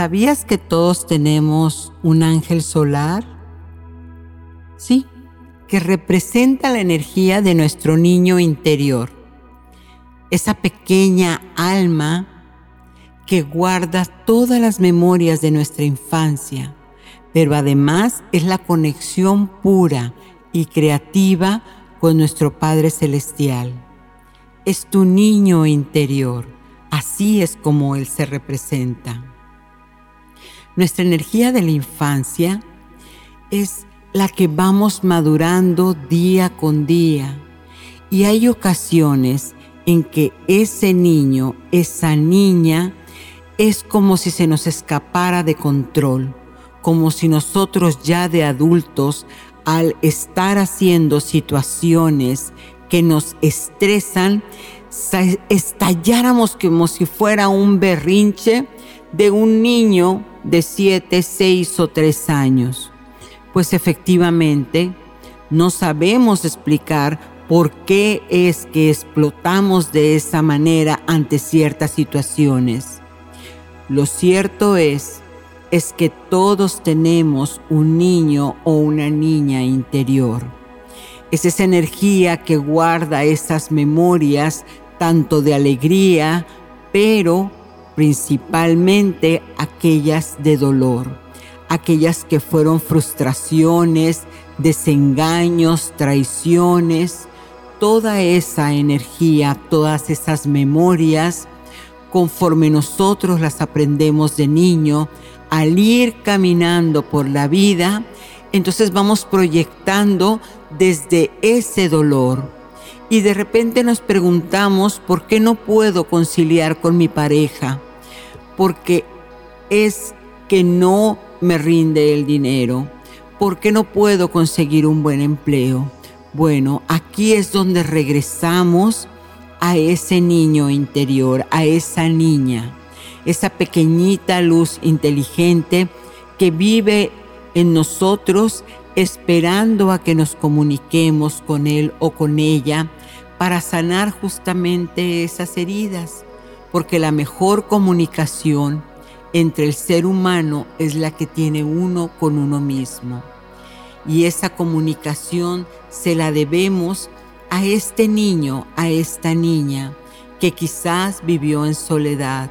¿Sabías que todos tenemos un ángel solar? Sí, que representa la energía de nuestro niño interior, esa pequeña alma que guarda todas las memorias de nuestra infancia, pero además es la conexión pura y creativa con nuestro Padre Celestial. Es tu niño interior, así es como Él se representa. Nuestra energía de la infancia es la que vamos madurando día con día. Y hay ocasiones en que ese niño, esa niña, es como si se nos escapara de control, como si nosotros ya de adultos, al estar haciendo situaciones que nos estresan, estalláramos como si fuera un berrinche de un niño de 7, 6 o 3 años pues efectivamente no sabemos explicar por qué es que explotamos de esa manera ante ciertas situaciones. Lo cierto es, es que todos tenemos un niño o una niña interior. Es esa energía que guarda esas memorias tanto de alegría, pero principalmente aquellas de dolor aquellas que fueron frustraciones, desengaños, traiciones, toda esa energía, todas esas memorias, conforme nosotros las aprendemos de niño, al ir caminando por la vida, entonces vamos proyectando desde ese dolor. Y de repente nos preguntamos, ¿por qué no puedo conciliar con mi pareja? Porque es que no me rinde el dinero? ¿Por qué no puedo conseguir un buen empleo? Bueno, aquí es donde regresamos a ese niño interior, a esa niña, esa pequeñita luz inteligente que vive en nosotros esperando a que nos comuniquemos con él o con ella para sanar justamente esas heridas, porque la mejor comunicación entre el ser humano es la que tiene uno con uno mismo. Y esa comunicación se la debemos a este niño, a esta niña, que quizás vivió en soledad,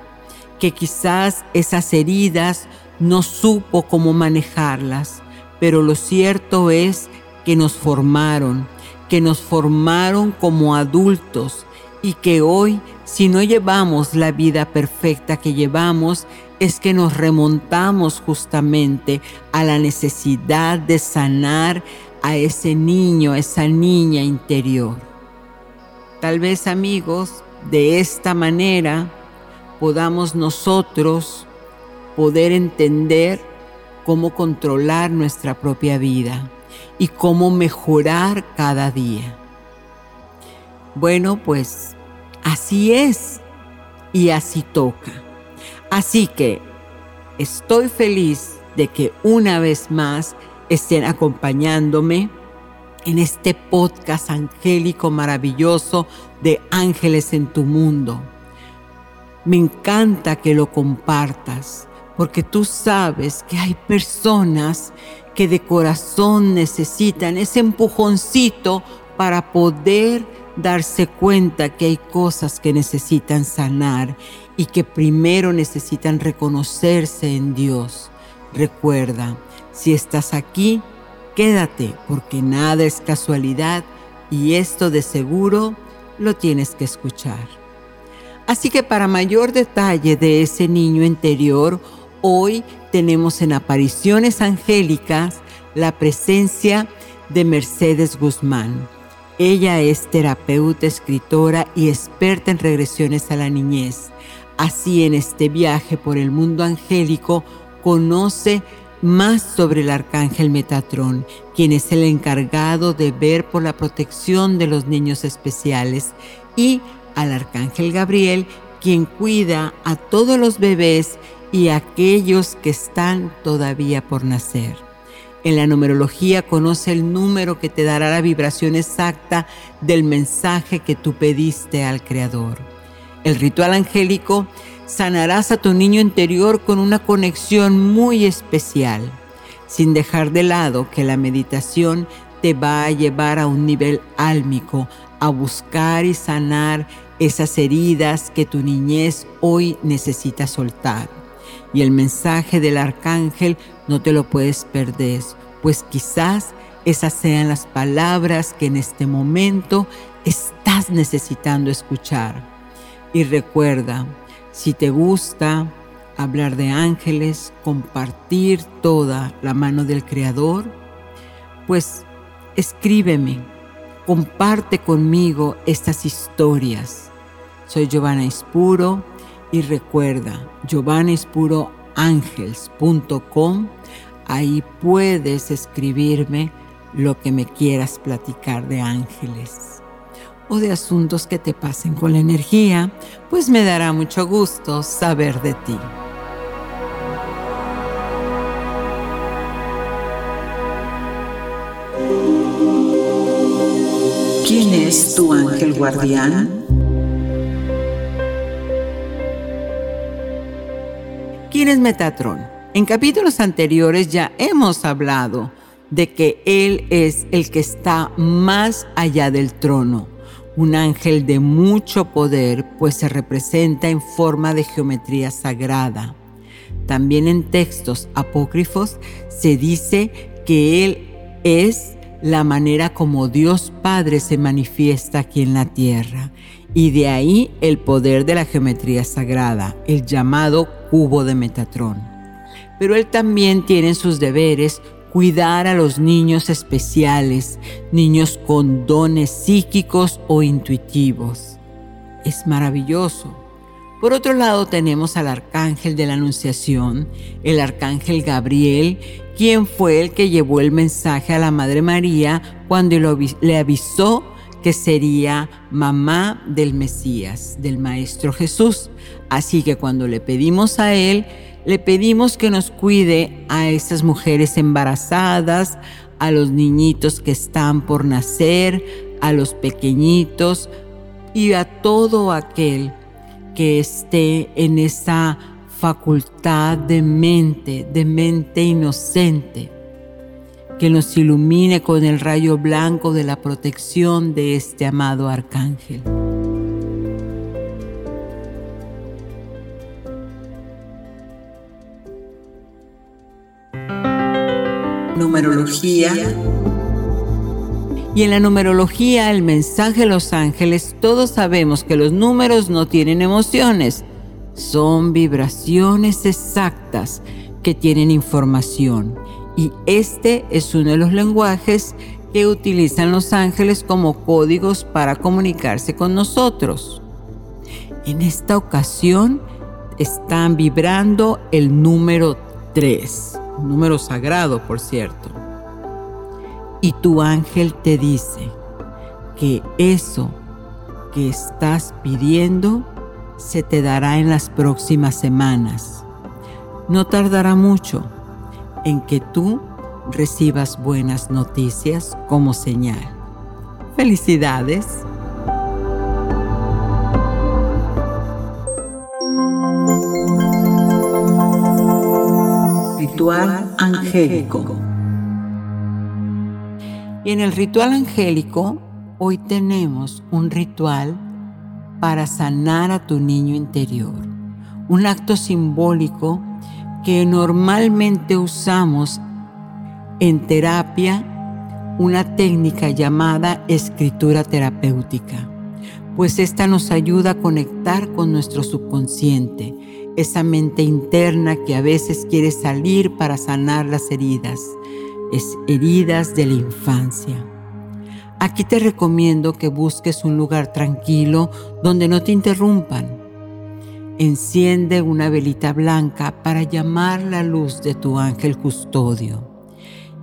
que quizás esas heridas no supo cómo manejarlas, pero lo cierto es que nos formaron, que nos formaron como adultos y que hoy, si no llevamos la vida perfecta que llevamos, es que nos remontamos justamente a la necesidad de sanar a ese niño, a esa niña interior. Tal vez amigos, de esta manera podamos nosotros poder entender cómo controlar nuestra propia vida y cómo mejorar cada día. Bueno, pues así es y así toca. Así que estoy feliz de que una vez más estén acompañándome en este podcast angélico maravilloso de Ángeles en tu Mundo. Me encanta que lo compartas porque tú sabes que hay personas que de corazón necesitan ese empujoncito para poder darse cuenta que hay cosas que necesitan sanar y que primero necesitan reconocerse en Dios. Recuerda, si estás aquí, quédate porque nada es casualidad y esto de seguro lo tienes que escuchar. Así que para mayor detalle de ese niño interior, hoy tenemos en apariciones angélicas la presencia de Mercedes Guzmán. Ella es terapeuta, escritora y experta en regresiones a la niñez. Así en este viaje por el mundo angélico conoce más sobre el arcángel Metatrón, quien es el encargado de ver por la protección de los niños especiales, y al arcángel Gabriel, quien cuida a todos los bebés y aquellos que están todavía por nacer. En la numerología conoce el número que te dará la vibración exacta del mensaje que tú pediste al Creador. El ritual angélico sanarás a tu niño interior con una conexión muy especial, sin dejar de lado que la meditación te va a llevar a un nivel álmico, a buscar y sanar esas heridas que tu niñez hoy necesita soltar. Y el mensaje del arcángel no te lo puedes perder, pues quizás esas sean las palabras que en este momento estás necesitando escuchar. Y recuerda, si te gusta hablar de ángeles, compartir toda la mano del Creador, pues escríbeme, comparte conmigo estas historias. Soy Giovanna Ispuro y recuerda, giovannaispuroangels.com, ahí puedes escribirme lo que me quieras platicar de ángeles o de asuntos que te pasen con la energía, pues me dará mucho gusto saber de ti. ¿Quién es tu ángel guardián? ¿Quién es Metatron? En capítulos anteriores ya hemos hablado de que Él es el que está más allá del trono un ángel de mucho poder, pues se representa en forma de geometría sagrada. También en textos apócrifos se dice que Él es la manera como Dios Padre se manifiesta aquí en la tierra. Y de ahí el poder de la geometría sagrada, el llamado cubo de Metatrón. Pero Él también tiene sus deberes cuidar a los niños especiales, niños con dones psíquicos o intuitivos. Es maravilloso. Por otro lado tenemos al arcángel de la Anunciación, el arcángel Gabriel, quien fue el que llevó el mensaje a la Madre María cuando le avisó que sería mamá del Mesías, del Maestro Jesús. Así que cuando le pedimos a él, le pedimos que nos cuide a esas mujeres embarazadas, a los niñitos que están por nacer, a los pequeñitos y a todo aquel que esté en esa facultad de mente, de mente inocente, que nos ilumine con el rayo blanco de la protección de este amado arcángel. numerología. Y en la numerología, el mensaje de los ángeles, todos sabemos que los números no tienen emociones, son vibraciones exactas que tienen información. Y este es uno de los lenguajes que utilizan los ángeles como códigos para comunicarse con nosotros. En esta ocasión están vibrando el número 3 número sagrado, por cierto. Y tu ángel te dice que eso que estás pidiendo se te dará en las próximas semanas. No tardará mucho en que tú recibas buenas noticias como señal. Felicidades. ritual angélico. Y en el ritual angélico hoy tenemos un ritual para sanar a tu niño interior, un acto simbólico que normalmente usamos en terapia, una técnica llamada escritura terapéutica, pues esta nos ayuda a conectar con nuestro subconsciente, esa mente interna que a veces quiere salir para sanar las heridas, es heridas de la infancia. Aquí te recomiendo que busques un lugar tranquilo donde no te interrumpan. Enciende una velita blanca para llamar la luz de tu ángel custodio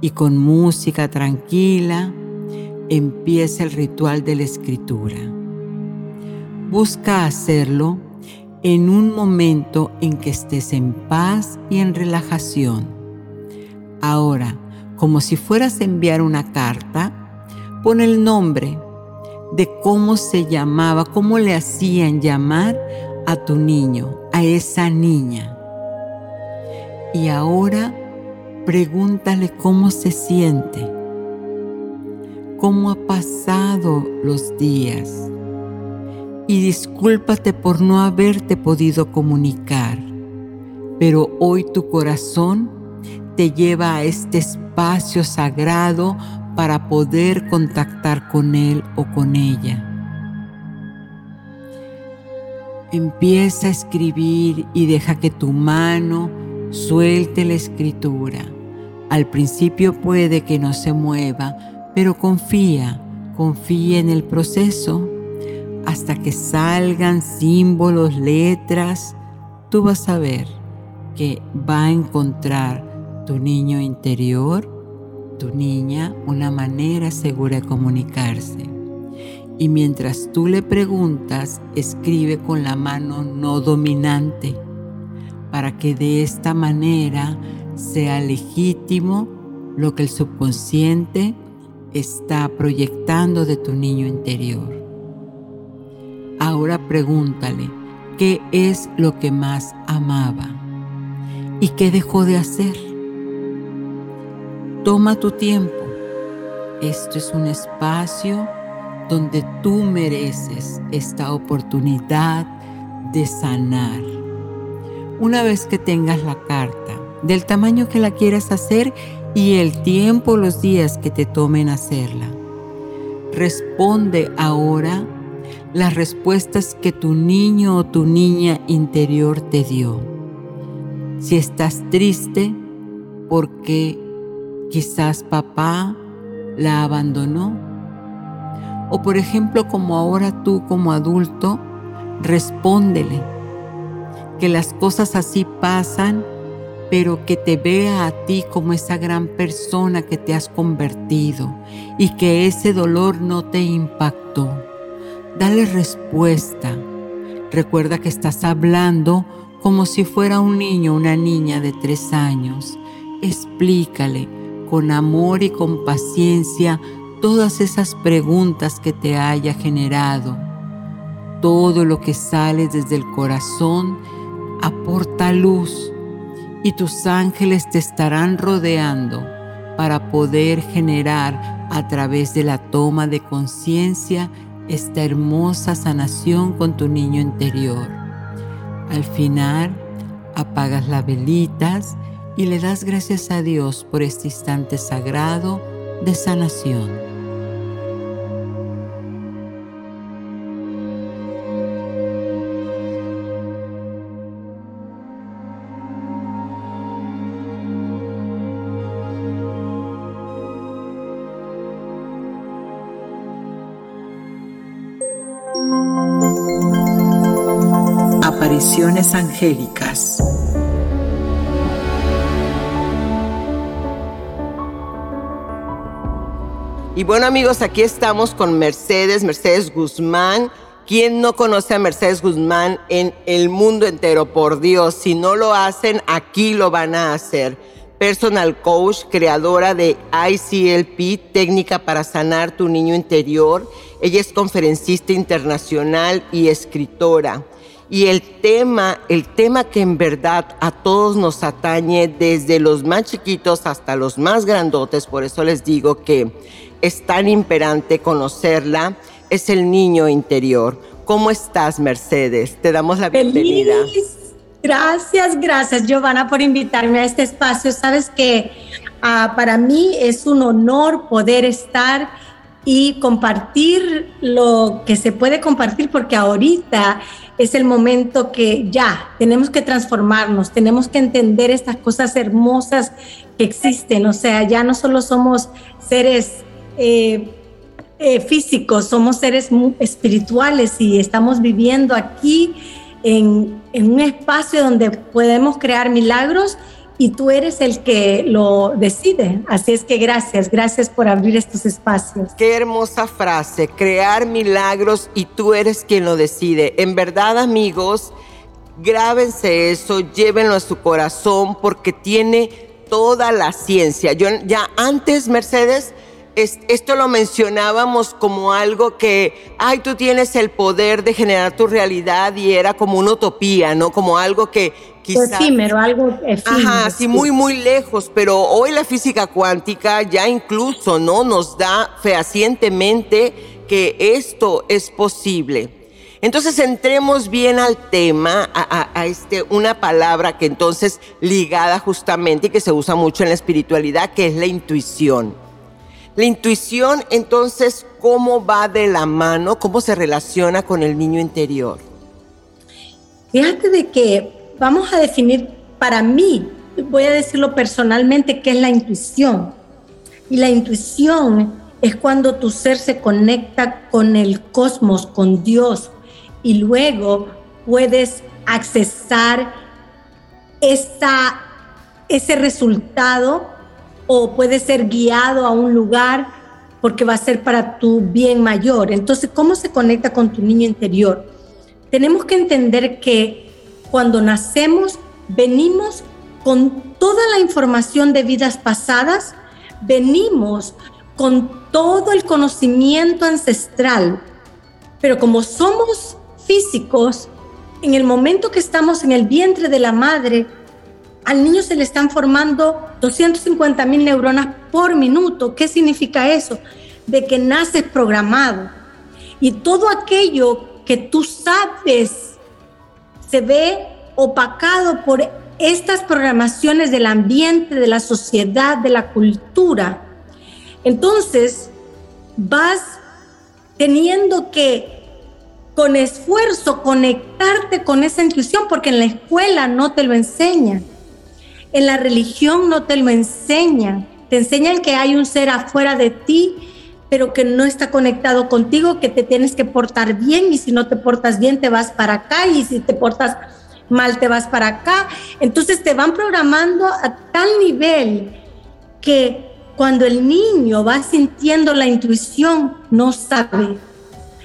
y con música tranquila empieza el ritual de la escritura. Busca hacerlo en un momento en que estés en paz y en relajación. Ahora, como si fueras a enviar una carta, pon el nombre de cómo se llamaba, cómo le hacían llamar a tu niño, a esa niña. Y ahora pregúntale cómo se siente, cómo ha pasado los días. Y discúlpate por no haberte podido comunicar, pero hoy tu corazón te lleva a este espacio sagrado para poder contactar con Él o con ella. Empieza a escribir y deja que tu mano suelte la escritura. Al principio puede que no se mueva, pero confía, confía en el proceso. Hasta que salgan símbolos, letras, tú vas a ver que va a encontrar tu niño interior tu niña una manera segura de comunicarse. Y mientras tú le preguntas, escribe con la mano no dominante para que de esta manera sea legítimo lo que el subconsciente está proyectando de tu niño interior. Ahora pregúntale qué es lo que más amaba y qué dejó de hacer. Toma tu tiempo. Esto es un espacio donde tú mereces esta oportunidad de sanar. Una vez que tengas la carta, del tamaño que la quieras hacer y el tiempo, los días que te tomen hacerla, responde ahora las respuestas que tu niño o tu niña interior te dio. Si estás triste, porque Quizás papá la abandonó. O por ejemplo, como ahora tú como adulto, respóndele que las cosas así pasan, pero que te vea a ti como esa gran persona que te has convertido y que ese dolor no te impactó. Dale respuesta. Recuerda que estás hablando como si fuera un niño o una niña de tres años. Explícale con amor y con paciencia todas esas preguntas que te haya generado. Todo lo que sale desde el corazón aporta luz y tus ángeles te estarán rodeando para poder generar a través de la toma de conciencia esta hermosa sanación con tu niño interior. Al final, apagas las velitas y le das gracias a Dios por este instante sagrado de sanación. Apariciones angélicas. Y bueno amigos, aquí estamos con Mercedes, Mercedes Guzmán. ¿Quién no conoce a Mercedes Guzmán en el mundo entero? Por Dios, si no lo hacen, aquí lo van a hacer. Personal coach, creadora de ICLP, técnica para sanar tu niño interior. Ella es conferencista internacional y escritora. Y el tema, el tema que en verdad a todos nos atañe, desde los más chiquitos hasta los más grandotes, por eso les digo que es tan imperante conocerla, es el niño interior. ¿Cómo estás, Mercedes? Te damos la bienvenida. Gracias, gracias, Giovanna, por invitarme a este espacio. Sabes que ah, para mí es un honor poder estar y compartir lo que se puede compartir, porque ahorita es el momento que ya tenemos que transformarnos, tenemos que entender estas cosas hermosas que existen. O sea, ya no solo somos seres eh, eh, físicos, somos seres espirituales y estamos viviendo aquí en, en un espacio donde podemos crear milagros y tú eres el que lo decide. Así es que gracias, gracias por abrir estos espacios. Qué hermosa frase, crear milagros y tú eres quien lo decide. En verdad, amigos, grábense eso, llévenlo a su corazón porque tiene toda la ciencia. Yo ya antes, Mercedes, esto lo mencionábamos como algo que, ay, tú tienes el poder de generar tu realidad y era como una utopía, ¿no? Como algo que quizás... Efímero, algo efímero. Ajá, sí, muy, muy lejos, pero hoy la física cuántica ya incluso, ¿no? Nos da fehacientemente que esto es posible. Entonces entremos bien al tema, a, a, este, una palabra que entonces ligada justamente y que se usa mucho en la espiritualidad, que es la intuición. La intuición, entonces, ¿cómo va de la mano? ¿Cómo se relaciona con el niño interior? Fíjate de que vamos a definir para mí, voy a decirlo personalmente, qué es la intuición. Y la intuición es cuando tu ser se conecta con el cosmos, con Dios, y luego puedes accesar esa, ese resultado o puede ser guiado a un lugar porque va a ser para tu bien mayor. Entonces, ¿cómo se conecta con tu niño interior? Tenemos que entender que cuando nacemos venimos con toda la información de vidas pasadas, venimos con todo el conocimiento ancestral, pero como somos físicos, en el momento que estamos en el vientre de la madre, al niño se le están formando 250 mil neuronas por minuto. ¿Qué significa eso? De que naces programado. Y todo aquello que tú sabes se ve opacado por estas programaciones del ambiente, de la sociedad, de la cultura. Entonces, vas teniendo que con esfuerzo conectarte con esa intuición porque en la escuela no te lo enseñan. En la religión no te lo enseñan. Te enseñan que hay un ser afuera de ti, pero que no está conectado contigo, que te tienes que portar bien y si no te portas bien te vas para acá y si te portas mal te vas para acá. Entonces te van programando a tal nivel que cuando el niño va sintiendo la intuición, no sabe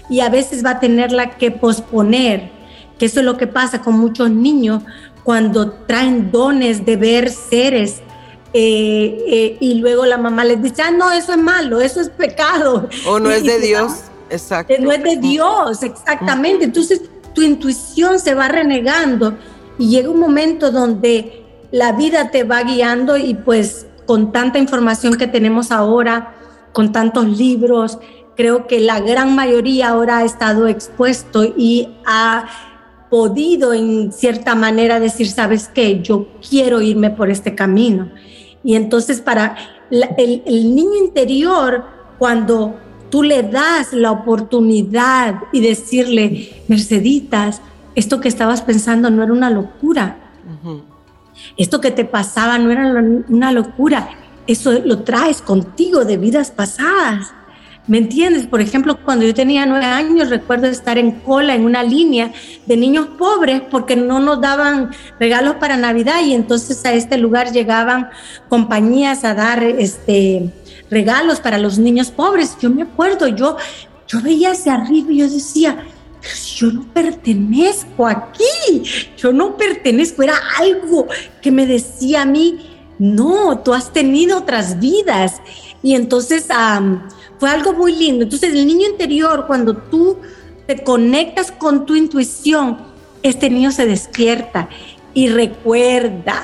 y a veces va a tenerla que posponer, que eso es lo que pasa con muchos niños cuando traen dones de ver seres eh, eh, y luego la mamá les dice, ah, no, eso es malo, eso es pecado. O no es de Dios, exacto. No es de Dios, exactamente. Entonces tu intuición se va renegando y llega un momento donde la vida te va guiando y pues con tanta información que tenemos ahora, con tantos libros, creo que la gran mayoría ahora ha estado expuesto y ha podido en cierta manera decir, sabes qué, yo quiero irme por este camino. Y entonces para el, el niño interior, cuando tú le das la oportunidad y decirle, Merceditas, esto que estabas pensando no era una locura. Esto que te pasaba no era una locura. Eso lo traes contigo de vidas pasadas. ¿Me entiendes? Por ejemplo, cuando yo tenía nueve años, recuerdo estar en cola en una línea de niños pobres porque no nos daban regalos para Navidad y entonces a este lugar llegaban compañías a dar este, regalos para los niños pobres. Yo me acuerdo, yo, yo veía hacia arriba y yo decía, yo no pertenezco aquí, yo no pertenezco, era algo que me decía a mí, no, tú has tenido otras vidas. Y entonces fue algo muy lindo. Entonces el niño interior, cuando tú te conectas con tu intuición, este niño se despierta y recuerda,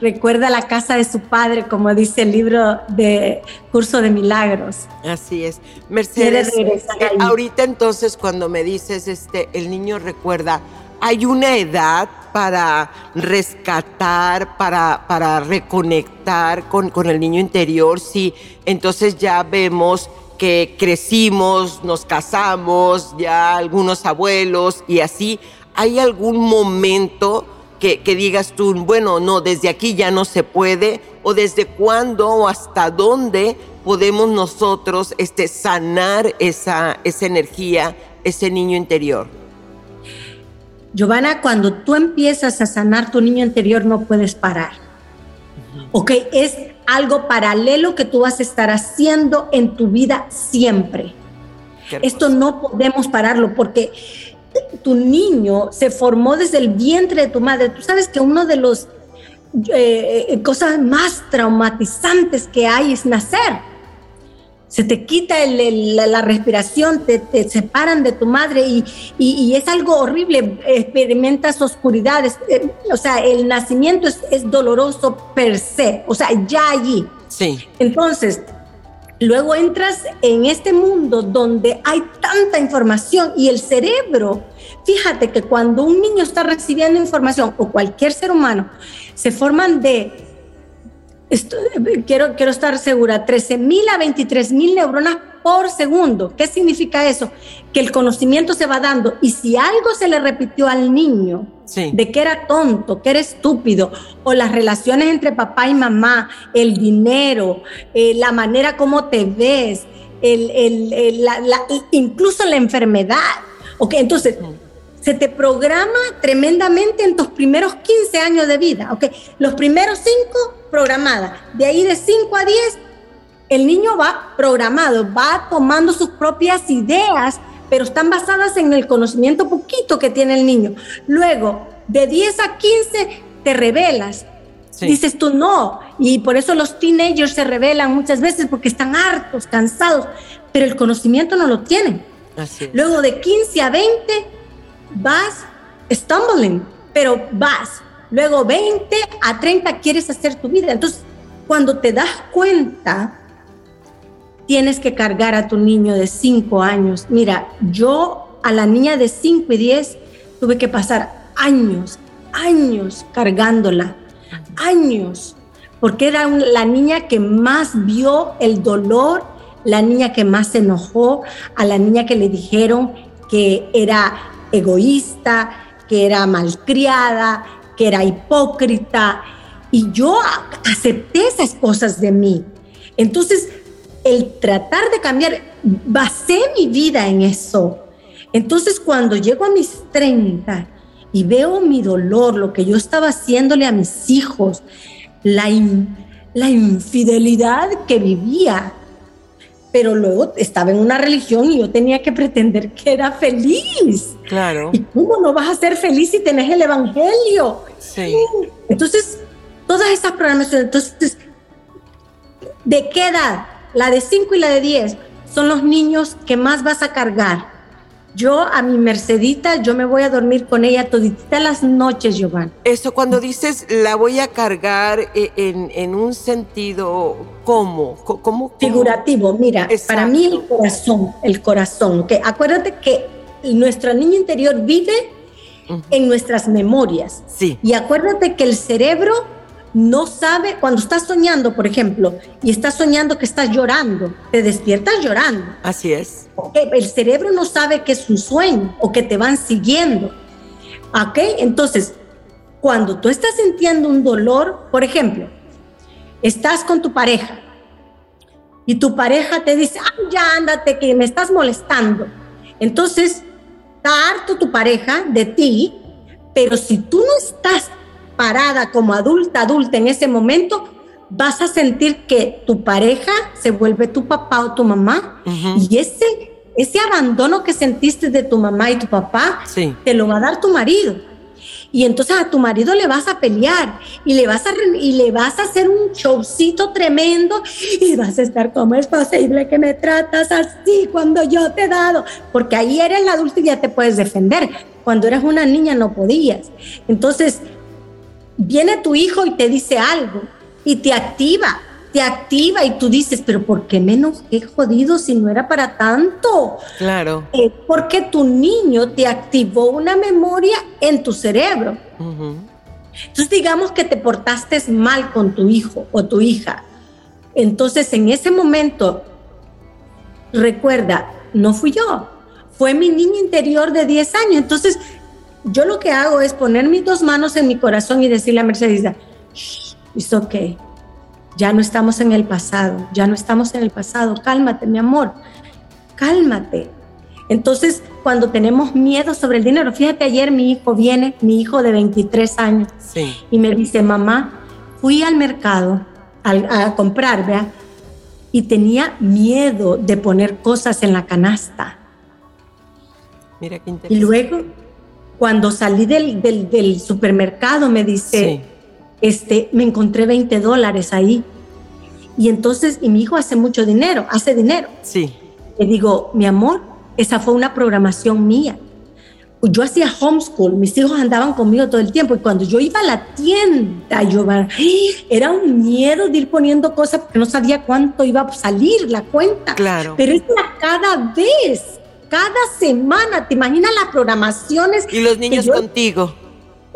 recuerda la casa de su padre, como dice el libro de Curso de Milagros. Así es. Mercedes, eh, ahorita entonces cuando me dices, este, el niño recuerda, ¿hay una edad para rescatar, para, para reconectar con, con el niño interior? Sí, entonces ya vemos que crecimos, nos casamos, ya algunos abuelos y así, ¿hay algún momento que, digas tú, bueno, no, desde aquí ya no se puede, o desde cuándo o hasta dónde podemos nosotros este, sanar esa, esa energía, ese niño interior? Giovanna, cuando tú empiezas a sanar tu niño interior no puedes parar. Ok, es algo paralelo que tú vas a estar haciendo en tu vida siempre. Esto no podemos pararlo porque tu niño se formó desde el vientre de tu madre. Tú sabes que uno de los eh, eh, cosas más traumatizantes que hay es nacer. Se te quita la, respiración, te, separan de tu madre y, es algo horrible. Experimentas oscuridades. Eh, o sea, el nacimiento es, es doloroso per se. O sea, ya allí. Sí. Entonces, Luego entras en este mundo donde hay tanta información y el cerebro, fíjate que cuando un niño está recibiendo información o cualquier ser humano, se forman de, quiero, quiero estar segura, 13 mil a 23 mil neuronas por segundo. ¿Qué significa eso? Que el conocimiento se va dando y si algo se le repitió al niño de que era tonto, que era estúpido, o las relaciones entre papá y mamá, el dinero, eh, la manera como te ves, el, incluso la enfermedad. ¿ok? Entonces, se te programa tremendamente en tus primeros 15 años de vida. ¿ok? Los primeros 5 programada. De ahí de 5 a 10 el niño va programado, va tomando sus propias ideas, pero están basadas en el conocimiento poquito que tiene el niño. Luego, de 10 a 15, te revelas. Dices tú no, y por eso los teenagers se revelan muchas veces porque están hartos, cansados, pero el conocimiento no lo tienen. Luego de 15 a 20 vas stumbling, pero vas. Luego 20 a 30 quieres hacer tu vida. Entonces, cuando te das cuenta, tienes que cargar a tu niño de 5 años. Mira, yo a la niña de 5 y 10 tuve que pasar años, años cargándola, años, porque era la niña que más vio el dolor, la niña que más se enojó, a la niña que le dijeron que era egoísta, que era malcriada, que era hipócrita, y yo acepté esas cosas de mí. Entonces, el tratar de cambiar, basé mi vida en eso. Entonces cuando llego a mis 30 y veo mi dolor, lo que yo estaba haciéndole a mis hijos, la, la infidelidad que vivía, pero luego estaba en una religión y yo tenía que pretender que era feliz. Claro. ¿Y cómo no vas a ser feliz si tenés el evangelio? Sí. Entonces, todas esas programaciones, entonces, ¿de qué edad? la de 5 y la de 10 son los niños que más vas a cargar. Yo a mi Mercedita, yo me voy a dormir con ella toditita las noches, Giovanni. Eso cuando dices la voy a cargar eh, en, un sentido, ¿cómo? ¿Cómo? Figurativo, mira, para mí el corazón, el corazón, que acuérdate que nuestro niño interior vive en nuestras memorias. Sí. Y acuérdate que el cerebro no sabe, cuando estás soñando, por ejemplo, y estás soñando que estás llorando, te despiertas llorando. Así es. El cerebro no sabe que es un sueño o que te van siguiendo. ¿Ok? Entonces, cuando tú estás sintiendo un dolor, por ejemplo, estás con tu pareja y tu pareja te dice, ah, ya ándate, que me estás molestando. Entonces, está harto tu pareja de ti, pero si tú no estás parada como adulta, adulta en ese momento, vas a sentir que tu pareja se vuelve tu papá o tu mamá y ese, ese abandono que sentiste de tu mamá y tu papá, te lo va a dar tu marido. Y entonces a tu marido le vas a pelear y le vas a, y le vas a hacer un showcito tremendo y vas a estar como es posible que me tratas así cuando yo te he dado, porque ahí eres el adulto y ya te puedes defender. Cuando eras una niña no podías. Entonces, viene tu hijo y te dice algo y te activa, te activa y tú dices, pero ¿por qué menos he jodido si no era para tanto? Claro. Eh, porque tu niño te activó una memoria en tu cerebro. Entonces digamos que te portaste mal con tu hijo o tu hija. Entonces en ese momento, recuerda, no fui yo, fue mi niño interior de 10 años. Entonces yo lo que hago es poner mis dos manos en mi corazón y decirle a Mercedes, it's okay, ya no estamos en el pasado, ya no estamos en el pasado, cálmate mi amor, cálmate. Entonces, cuando tenemos miedo sobre el dinero, fíjate, ayer mi hijo viene, mi hijo de 23 años, y me dice, mamá, fui al mercado a, comprar, ¿vea? Y tenía miedo de poner cosas en la canasta. Mira qué interesante. Y luego, cuando salí del, del, supermercado, me dice, este, me encontré 20 dólares ahí. Y entonces, y mi hijo hace mucho dinero, hace dinero. Sí. Le digo, mi amor, esa fue una programación mía. Yo hacía homeschool, mis hijos andaban conmigo todo el tiempo y cuando yo iba a la tienda, yo era un miedo de ir poniendo cosas porque no sabía cuánto iba a salir la cuenta. Claro. Pero es cada vez, cada semana, ¿te imaginas las programaciones? Y los niños contigo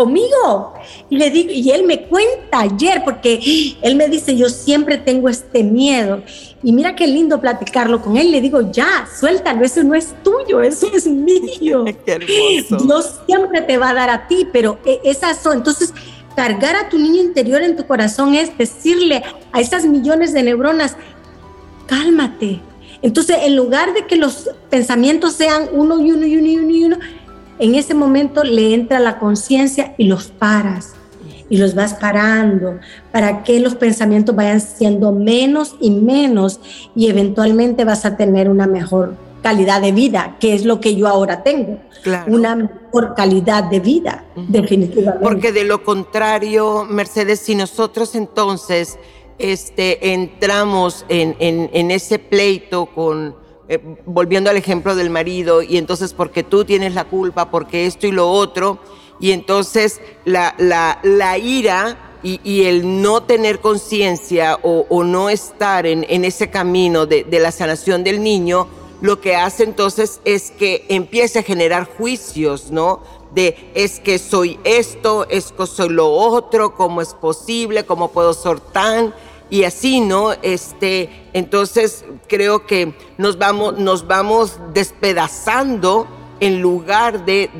conmigo. Y le digo, y él me cuenta ayer, porque él me dice, yo siempre tengo este miedo. Y mira qué lindo platicarlo con él. Le digo, ya, suéltalo, eso no es tuyo, eso es mío. qué hermoso. Dios siempre te va a dar a ti, pero e, esas son. Entonces, cargar a tu niño interior en tu corazón es decirle a esas millones de neuronas, cálmate. Entonces, en lugar de que los pensamientos sean uno y uno y uno y uno y uno, en ese momento le entra la conciencia y los paras y los vas parando para que los pensamientos vayan siendo menos y menos y eventualmente vas a tener una mejor calidad de vida, que es lo que yo ahora tengo. Una mejor calidad de vida, definitivamente. Porque de lo contrario, Mercedes, si nosotros entonces este, entramos en, en ese pleito con eh, volviendo al ejemplo del marido, y entonces porque tú tienes la culpa, porque esto y lo otro, y entonces la, la, la ira y, el no tener conciencia o, no estar en, en ese camino de, de, la sanación del niño, lo que hace entonces es que empiece a generar juicios, ¿no? De es que soy esto, es que soy lo otro, cómo es posible, cómo puedo ser tan y así, ¿no? Este, entonces creo que nos vamos, nos vamos despedazando en lugar de,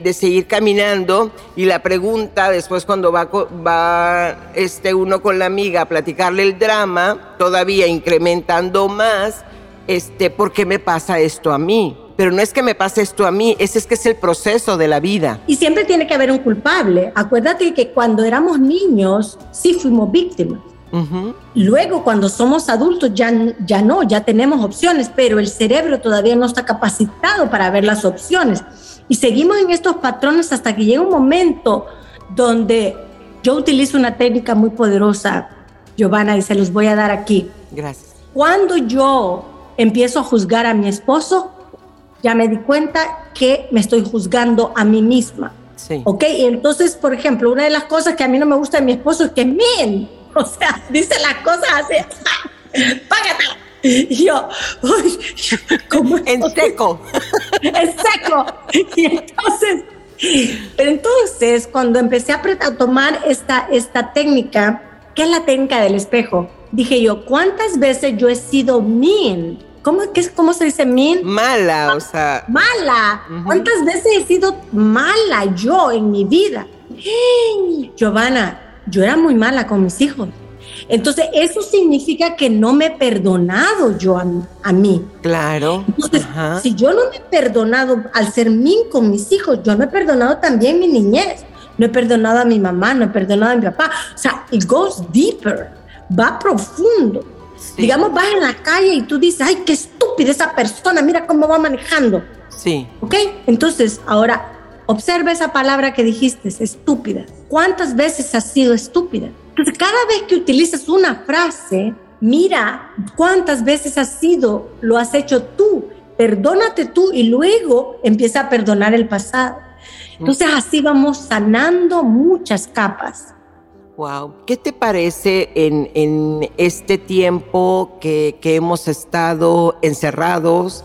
de, seguir caminando y la pregunta después cuando va, va este uno con la amiga a platicarle el drama, todavía incrementando más, este, ¿por qué me pasa esto a mí? Pero no es que me pase esto a mí, ese es que es el proceso de la vida. Y siempre tiene que haber un culpable. Acuérdate que cuando éramos niños sí fuimos víctimas. Luego, cuando somos adultos, ya, ya no, ya tenemos opciones, pero el cerebro todavía no está capacitado para ver las opciones. Y seguimos en estos patrones hasta que llega un momento donde yo utilizo una técnica muy poderosa, Giovanna, y se los voy a dar aquí. Gracias. Cuando yo empiezo a juzgar a mi esposo, ya me di cuenta que me estoy juzgando a mí misma. Sí. ¿Ok? Entonces, por ejemplo, una de las cosas que a mí no me gusta de mi esposo es que men O sea, dice las cosas así, págatela. Y yo, uy, ¿cómo En seco. En seco. Y entonces, pero entonces, cuando empecé a, tomar esta, esta técnica, que es la técnica del espejo, dije yo, ¿cuántas veces yo he sido mean? ¿Cómo, ¿Cómo se dice mean? Mala, o sea. Mala. ¿Cuántas veces he sido mala yo en mi vida? Giovanna, yo era muy mala con mis hijos. Entonces, eso significa que no me he perdonado yo a, mí. Claro. Entonces, si yo no me he perdonado al ser mí con mis hijos, yo no he perdonado también mi niñez. No he perdonado a mi mamá, no he perdonado a mi papá. O sea, it goes deeper, va profundo. Digamos, vas en la calle y tú dices, ay, qué estúpida esa persona, mira cómo va manejando. Sí. ¿Ok? Entonces, ahora, observa esa palabra que dijiste, estúpida. ¿Cuántas veces has sido estúpida? Entonces, cada vez que utilizas una frase, mira cuántas veces has sido, lo has hecho tú. Perdónate tú y luego empieza a perdonar el pasado. Entonces así vamos sanando muchas capas. Wow. ¿Qué te parece en, este tiempo que, hemos estado encerrados?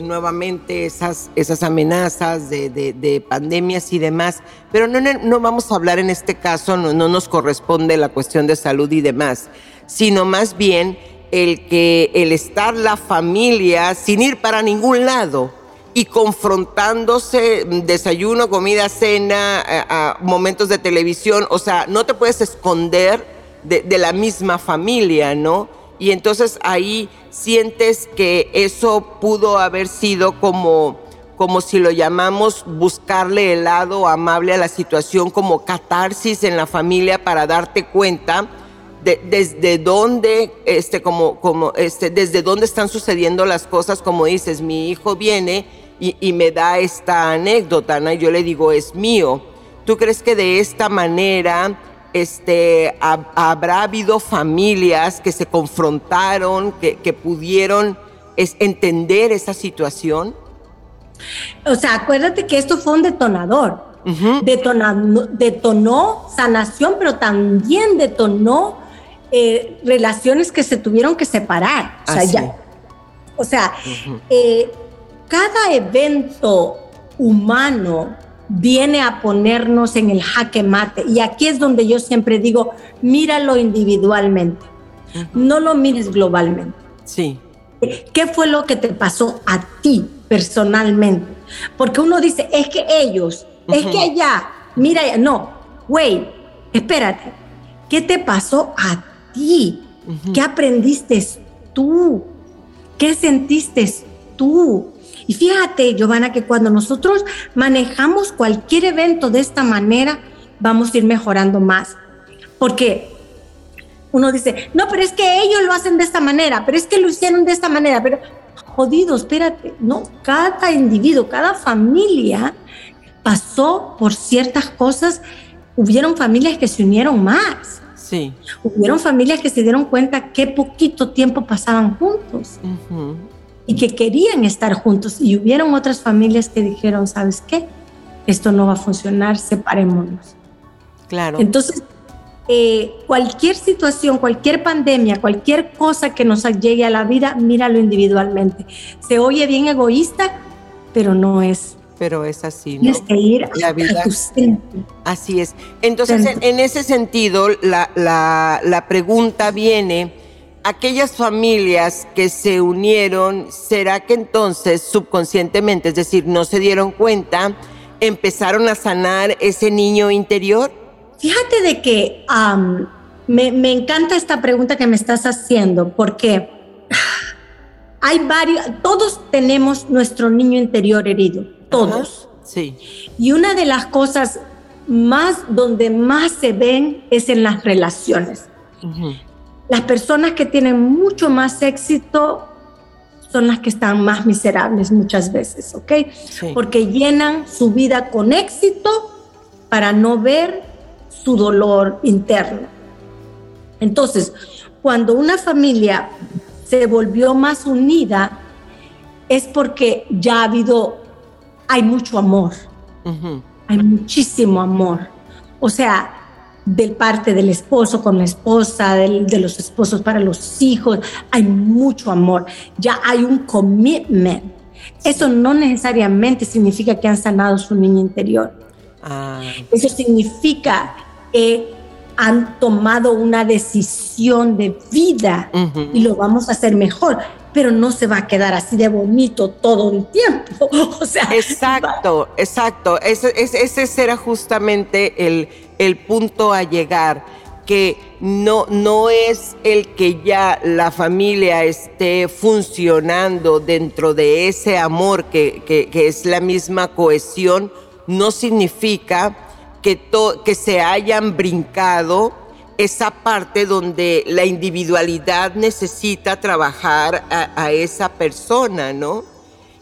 Nuevamente esas, esas amenazas de, pandemias y demás, pero no, no, vamos a hablar en este caso, no, no nos corresponde la cuestión de salud y demás, sino más bien el que el estar la familia sin ir para ningún lado y confrontándose desayuno, comida, cena, a, momentos de televisión, o sea, no te puedes esconder de, la misma familia, ¿no? Y entonces ahí sientes que eso pudo haber sido como, como si lo llamamos buscarle el lado amable a la situación, como catarsis en la familia para darte cuenta de, desde dónde, este, como, como, este, desde dónde están sucediendo las cosas, como dices, mi hijo viene y, me da esta anécdota, ¿no? Y yo le digo, es mío. ¿Tú crees que de esta manera este, habrá habido familias que se confrontaron, que, pudieron entender esa situación? O sea, acuérdate que esto fue un detonador. detonó sanación, pero también detonó eh, relaciones que se tuvieron que separar. O sea, ya. O sea, cada evento humano viene a ponernos en el jaque mate. Y aquí es donde yo siempre digo, míralo individualmente, no lo mires globalmente. Sí. ¿Qué fue lo que te pasó a ti personalmente? Porque uno dice, es que ellos, es que allá, mira, no, güey, espérate, ¿qué te pasó a ti? ¿Qué aprendiste tú? ¿Qué sentiste tú? Y fíjate, Giovanna, que cuando nosotros manejamos cualquier evento de esta manera, vamos a ir mejorando más. Porque uno dice, no, pero es que ellos lo hacen de esta manera, pero es que lo hicieron de esta manera, pero jodido, espérate, no, cada individuo, cada familia pasó por ciertas cosas, hubieron familias que se unieron más. Sí. Hubieron familias que se dieron cuenta qué poquito tiempo pasaban juntos y que querían estar juntos. Y hubieron otras familias que dijeron, ¿sabes qué? Esto no va a funcionar, separémonos. Claro. Entonces, eh, cualquier situación, cualquier pandemia, cualquier cosa que nos llegue a la vida, míralo individualmente. Se oye bien egoísta, pero no es. Pero es así, ¿no? Tienes que ir la vida. A Así es. Entonces, en, ese sentido, la, la, la pregunta viene aquellas familias que se unieron, ¿será que entonces subconscientemente, es decir, no se dieron cuenta, empezaron a sanar ese niño interior? Fíjate de que me, encanta esta pregunta que me estás haciendo, porque hay varios, todos tenemos nuestro niño interior herido, todos. sí. Y una de las cosas más, donde más se ven es en las relaciones. Las personas que tienen mucho más éxito son las que están más miserables muchas veces, ¿ok? Porque llenan su vida con éxito para no ver su dolor interno. Entonces, cuando una familia se volvió más unida, es porque ya ha habido, hay mucho amor, hay muchísimo amor. O sea, del parte del esposo con la esposa, de los esposos para los hijos, hay mucho amor, ya hay un commitment. Eso no necesariamente significa que han sanado su niño interior. Ah. Eso significa que han tomado una decisión de vida y lo vamos a hacer mejor, pero no se va a quedar así de bonito todo el tiempo. O sea, exacto, exacto. Ese, ese, será justamente el, el punto a llegar que no, no es el que ya la familia esté funcionando dentro de ese amor que, que, es la misma cohesión, no significa que, que se hayan brincado esa parte donde la individualidad necesita trabajar a, esa persona, ¿no?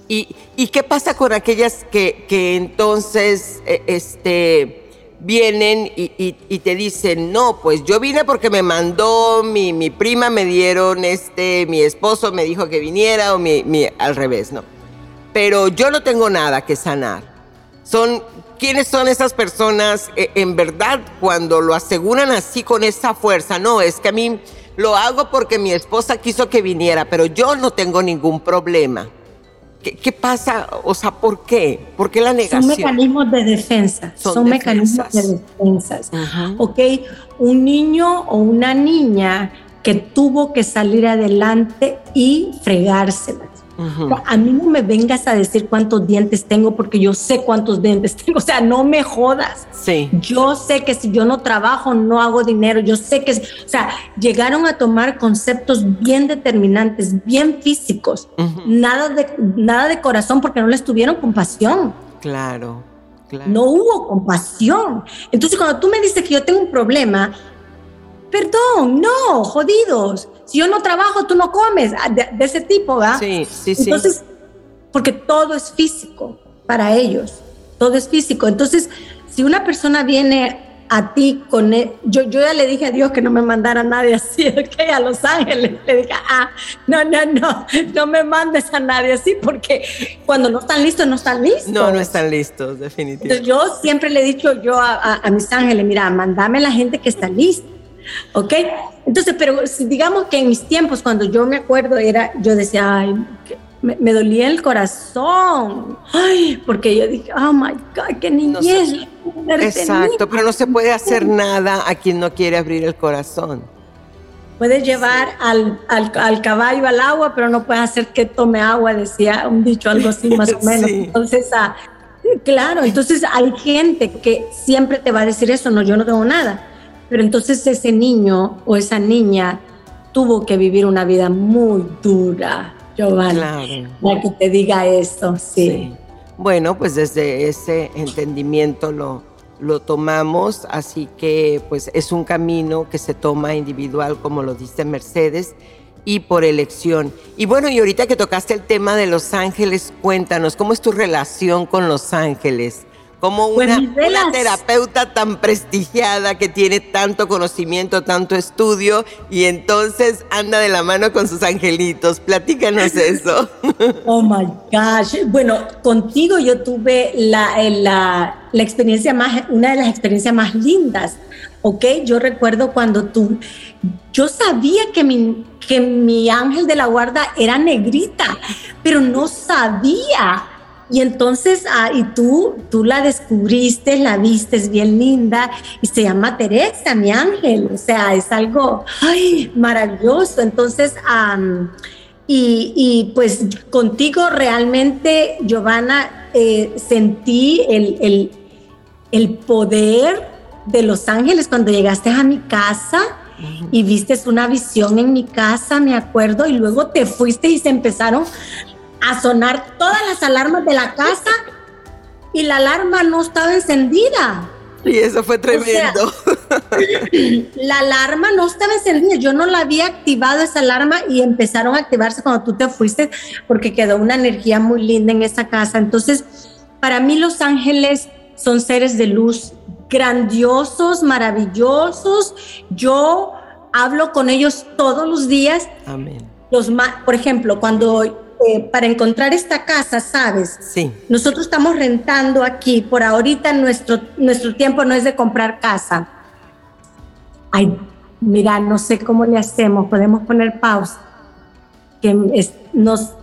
Y, y, qué pasa con aquellas que, que entonces e, este, vienen y, te dicen, no, pues yo vine porque me mandó mi, mi, prima, me dieron este, mi esposo me dijo que viniera o mi, mi, al revés, ¿no? Pero yo no tengo nada que sanar. Son, ¿quiénes son esas personas eh, en verdad cuando lo aseguran así con esa fuerza? No, es que a mí lo hago porque mi esposa quiso que viniera, pero yo no tengo ningún problema. ¿Qué, pasa? O sea, ¿por qué? ¿Por qué la negación? Son mecanismos de defensa. Son, mecanismos de defensa. ¿Ok? Un niño o una niña que tuvo que salir adelante y fregársela a mí no me vengas a decir cuántos dientes tengo porque yo sé cuántos dientes tengo. O sea, no me jodas. Sí. Yo sé que si yo no trabajo, no hago dinero. Yo sé que, o sea, llegaron a tomar conceptos bien determinantes, bien físicos. nada, de, nada de corazón porque no les tuvieron compasión. Claro. Claro. No hubo compasión. Entonces, cuando tú me dices que yo tengo un problema, perdón, no, jodidos si yo no trabajo, tú no comes, ah, de, ese tipo, ¿va? Sí, sí, sí. Entonces, porque todo es físico para ellos, todo es físico. Entonces, si una persona viene a ti con él, e, yo, yo ya le dije a Dios que no me mandara a nadie así, ok, a Los Ángeles, le dije, ah, no, no, no, no me mandes a nadie así, porque cuando no están listos, no están listos. No, no están listos, definitivamente. yo siempre le he dicho yo a, a mis ángeles, mira, mandame la gente que está lista ¿Ok? Entonces, pero digamos que en mis tiempos, cuando yo me acuerdo, era, yo decía, ay, me, dolía el corazón, ay, porque yo dije, oh my God, qué niñez. exacto, pero no se puede hacer nada a quien no quiere abrir el corazón. Puedes llevar al, al, caballo al agua, pero no puedes hacer que tome agua, decía un dicho, algo así más o menos. Entonces, ah, claro, entonces hay gente que siempre te va a decir eso, no, yo no tengo nada pero entonces ese niño o esa niña tuvo que vivir una vida muy dura, Giovanni, claro. para que te diga esto, sí. Bueno, pues desde ese entendimiento lo, lo tomamos, así que pues es un camino que se toma individual, como lo dice Mercedes, y por elección. Y bueno, y ahorita que tocaste el tema de los ángeles, cuéntanos, ¿cómo es tu relación con los ángeles? Como pues una, terapeuta tan prestigiada que tiene tanto conocimiento, tanto estudio y entonces anda de la mano con sus angelitos. Platícanos eso. Oh my gosh. Bueno, contigo yo tuve la, eh, la, la experiencia más, una de las experiencias más lindas. ¿ok? Yo recuerdo cuando tú, yo sabía que mi, que mi ángel de la guarda era negrita, pero no sabía y entonces, ah, y tú, tú la descubriste, la viste, es bien linda, y se llama Teresa, mi ángel, o sea, es algo ay, maravilloso. Entonces, y, y, pues contigo realmente, Giovanna, eh, sentí el, el, el poder de los ángeles cuando llegaste a mi casa y viste una visión en mi casa, me acuerdo, y luego te fuiste y se empezaron a sonar todas las alarmas de la casa y la alarma no estaba encendida. Y eso fue tremendo. la alarma no estaba encendida. Yo no la había activado esa alarma y empezaron a activarse cuando tú te fuiste porque quedó una energía muy linda en esa casa. Entonces, para mí los ángeles son seres de luz grandiosos, maravillosos. Yo hablo con ellos todos los días. Amén. Los, por ejemplo, cuando para encontrar esta casa, ¿sabes? Sí. Nosotros estamos rentando aquí. Por ahorita nuestro, nuestro tiempo no es de comprar casa. Ay, mira, no sé cómo le hacemos. Podemos poner pausa. Que nos...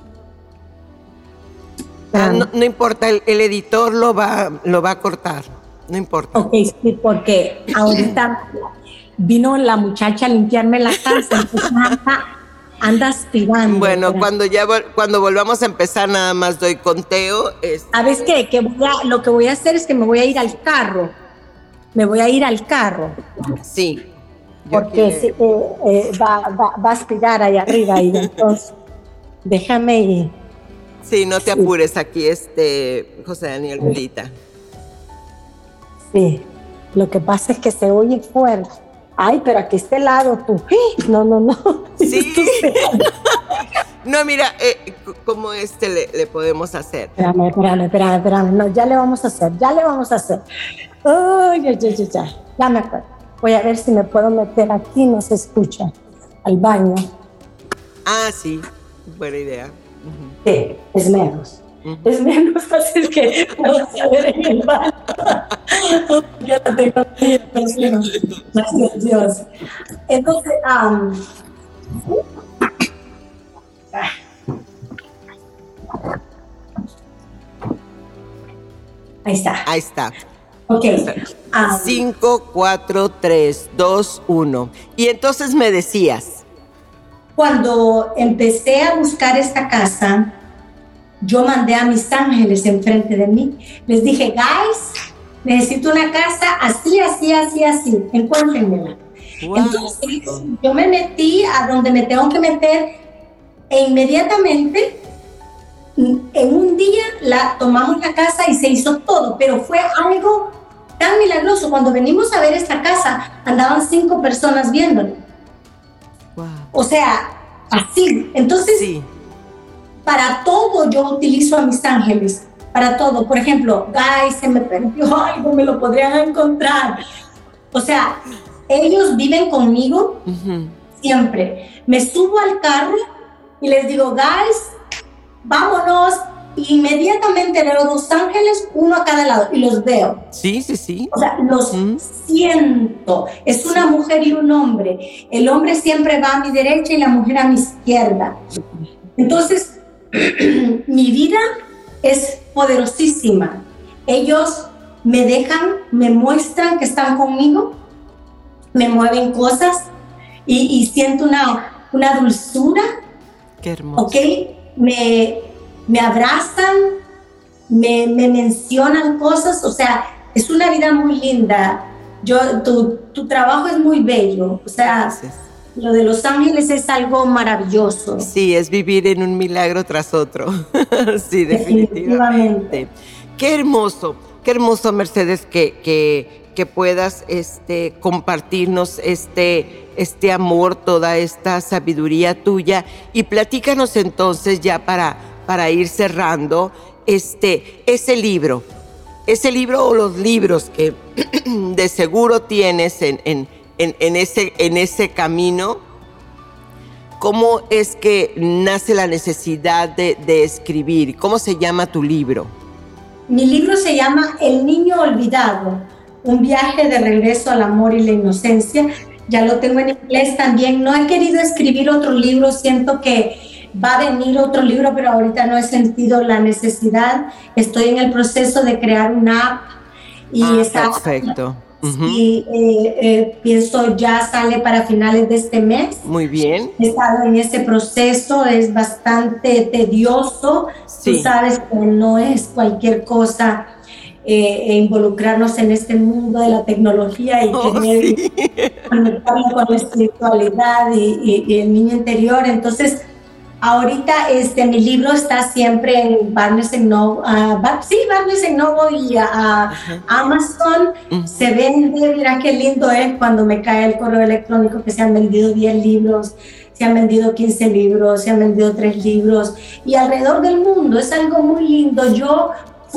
Ah, no, importa, el, editor lo va, lo va a cortar. No importa. Ok, sí, porque ahorita vino la muchacha a limpiarme la casa. anda aspirando. Bueno, cuando ya cuando volvamos a empezar nada más doy conteo. ¿Sabes qué? Que lo que voy a hacer es que me voy a ir al carro. Me voy a ir al carro. Sí. Porque eh, eh, va, a aspirar ahí arriba y entonces déjame ir. Sí, no te apures aquí, este José Daniel Brita. Sí, lo que pasa es que se oye fuerte ay, pero aquí este lado tú, no, no, no. Sí. no, mira, eh, ¿cómo este le, podemos hacer? Espérame, espérame, espérame, espérame, no, ya le vamos a hacer, ya le vamos a hacer. Ay, ya, ya, ya, ya, ya me acuerdo. Voy a ver si me puedo meter aquí, no se escucha, al baño. Ah, sí, buena idea. Sí, es menos. Es menos fácil que vamos a ver en el baño. ya la tengo Gracias Dios. Entonces, um, Ahí está. Ahí está. Ok. 5, 4, 3, 2, 1. Y entonces me decías. Cuando empecé a buscar esta casa, yo mandé a mis ángeles enfrente de mí. Les dije, guys, necesito una casa así, así, así, así. Encuéntrenmela. Entonces, yo me metí a donde me tengo que meter e inmediatamente en un día la tomamos la casa y se hizo todo, pero fue algo tan milagroso. Cuando venimos a ver esta casa, andaban cinco personas viéndolo. O sea, así. Entonces, para todo yo utilizo a mis ángeles. Para todo. Por ejemplo, guys, se me perdió algo, me lo podrían encontrar. O sea, ellos viven conmigo siempre. Me subo al carro y les digo, guys, vámonos. Inmediatamente veo dos ángeles, uno a cada lado, y los veo. Sí, sí, sí. O sea, los siento. Es una mujer y un hombre. El hombre siempre va a mi derecha y la mujer a mi izquierda. Entonces, mi vida es poderosísima. Ellos me dejan, me muestran que están conmigo, me mueven cosas y, siento una, una dulzura. Qué hermoso. ¿Ok? me, me abrazan, me, me, mencionan cosas, o sea, es una vida muy linda. Yo, tu, tu trabajo es muy bello, o sea, lo de Los Ángeles es algo maravilloso. Sí, es vivir en un milagro tras otro. sí, definitivamente. Qué hermoso, qué hermoso, Mercedes, que, que, que puedas este, compartirnos este este amor, toda esta sabiduría tuya. Y platícanos entonces ya para, para ir cerrando, este, ese libro, ese libro o los libros que de seguro tienes en, en, en, ese, en ese camino, ¿cómo es que nace la necesidad de, de escribir? ¿Cómo se llama tu libro? Mi libro se llama El Niño Olvidado, un viaje de regreso al amor y la inocencia ya lo tengo en inglés también. No he querido escribir otro libro, siento que va a venir otro libro, pero ahorita no he sentido la necesidad. Estoy en el proceso de crear una app y ah, está perfecto. Y eh, eh, pienso ya sale para finales de este mes. Muy bien. He estado en ese proceso, es bastante tedioso. Tú sabes que no es cualquier cosa eh, e involucrarnos en este mundo de la tecnología y oh, conectarnos con la espiritualidad y, el niño interior. Entonces, ahorita este, mi libro está siempre en Barnes Noble, uh, sí, Barnes Noble y a Amazon. Se vende, mira qué lindo es cuando me cae el correo electrónico que se han vendido 10 libros se han vendido 15 libros, se han vendido 3 libros y alrededor del mundo es algo muy lindo. Yo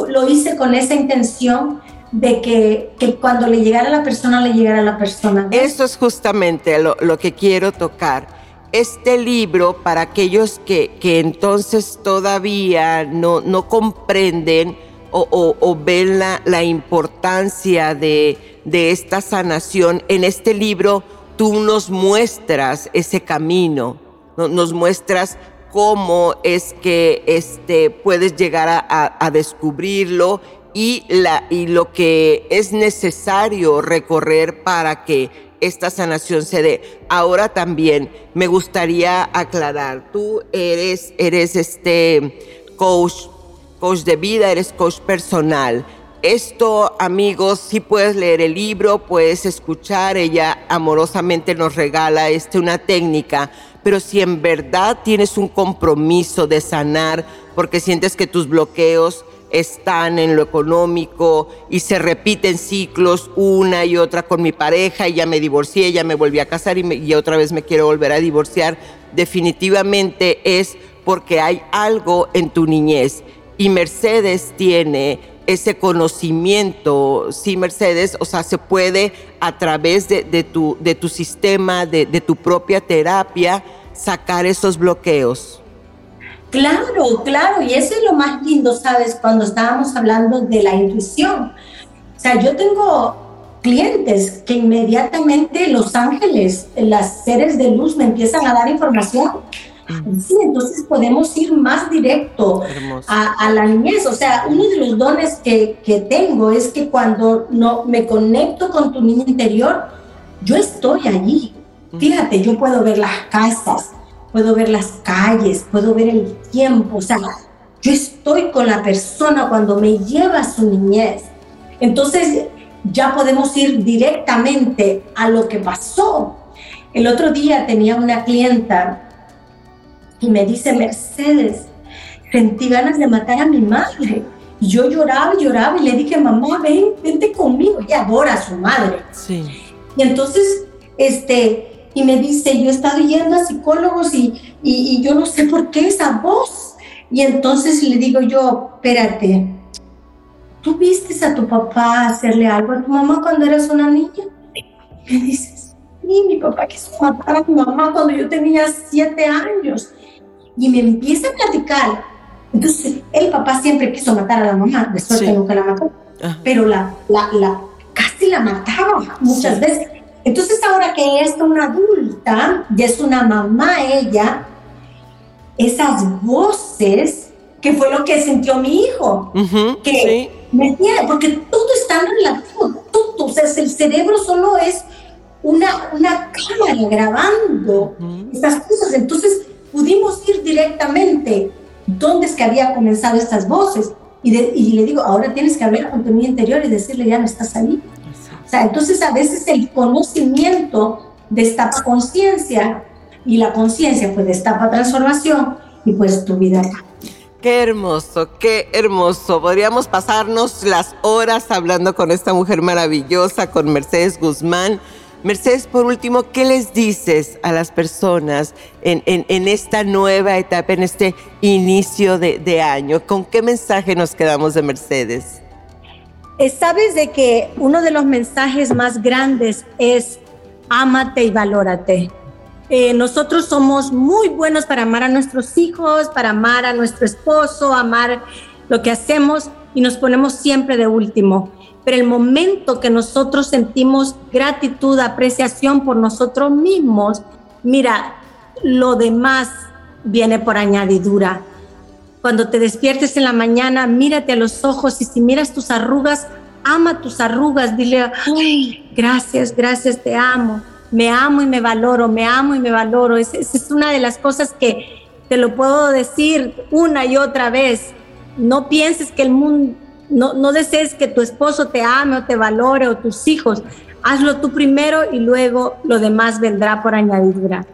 lo hice con esa intención de que, que, cuando le llegara a la persona, le llegara a la persona. Eso es justamente lo, lo, que quiero tocar. Este libro, para aquellos que, que entonces todavía no, no comprenden o, o, o ven la, la importancia de, de esta sanación, en este libro tú nos muestras ese camino, nos muestras cómo es que este, puedes llegar a, descubrirlo y, la, y lo que es necesario recorrer para que esta sanación se dé. Ahora también me gustaría aclarar, tú eres, eres este coach, coach de vida, eres coach personal. Esto, amigos, si puedes leer el libro, puedes escuchar, ella amorosamente nos regala este, una técnica pero si en verdad tienes un compromiso de sanar porque sientes que tus bloqueos están en lo económico y se repiten ciclos una y otra con mi pareja y ya me divorcié, ya me volví a casar y, y otra vez me quiero volver a divorciar, definitivamente es porque hay algo en tu niñez. Y Mercedes tiene ese conocimiento, sí, Mercedes, o sea, se puede a través de, tu, de tu sistema, de, tu propia terapia, sacar esos bloqueos. Claro, claro, y eso es lo más lindo, ¿sabes? Cuando estábamos hablando de la intuición. O sea, yo tengo clientes que inmediatamente los ángeles, las seres de luz me empiezan a dar información. Sí, entonces podemos ir más directo a, la niñez. O sea, uno de los dones que, que, tengo es que cuando no, me conecto con tu niño interior, yo estoy allí. Fíjate, yo puedo ver las casas, puedo ver las calles, puedo ver el tiempo, o sea, yo estoy con la persona cuando me lleva a su niñez. Entonces ya podemos ir directamente a lo que pasó. El otro día tenía una clienta y me dice, Mercedes, sentí ganas de matar a mi madre. Y yo lloraba y lloraba y le dije, mamá, ven, vente conmigo. Ella adora a su madre. Sí. Y entonces, este, y me dice, yo he estado yendo a psicólogos y, y, yo no sé por qué esa voz. Y entonces le digo yo, espérate, ¿tú viste a tu papá hacerle algo a tu mamá cuando eras una niña? Me dices, sí, mi papá quiso matar a mi mamá cuando yo tenía siete años. Y me empieza a platicar. Entonces, el papá siempre quiso matar a la mamá, de suerte nunca la mató, pero la, la, la, casi la mataba muchas veces. Entonces ahora que es una adulta, ya es una mamá ella, esas voces, que fue lo que sintió mi hijo, que me tiene, porque todo está relativo, todo, o sea, el cerebro solo es una, una cámara grabando estas cosas, entonces pudimos ir directamente dónde es que había comenzado estas voces, y, y le digo, ahora tienes que hablar con tu niño interior y decirle, ya no estás ahí entonces a veces el conocimiento destapa conciencia y la conciencia pues destapa transformación y pues tu vida Qué hermoso, qué hermoso. Podríamos pasarnos las horas hablando con esta mujer maravillosa, con Mercedes Guzmán. Mercedes, por último, ¿qué les dices a las personas en, esta nueva etapa, en este inicio de, de año? ¿Con qué mensaje nos quedamos de Mercedes? Sabes de que uno de los mensajes más grandes es ámate y valórate. Eh, nosotros somos muy buenos para amar a nuestros hijos, para amar a nuestro esposo, amar lo que hacemos y nos ponemos siempre de último. Pero el momento que nosotros sentimos gratitud, apreciación por nosotros mismos, mira, lo demás viene por añadidura. Cuando te despiertes en la mañana, mírate a los ojos y si miras tus arrugas, ama tus arrugas, dile, Ay, gracias, gracias, te amo, me amo y me valoro, me amo y me valoro. Esa es una de las cosas que te lo puedo decir una y otra vez. No pienses que el mundo, no, no desees que tu esposo te ame o te valore o tus hijos. Hazlo tú primero y luego lo demás vendrá por añadidura.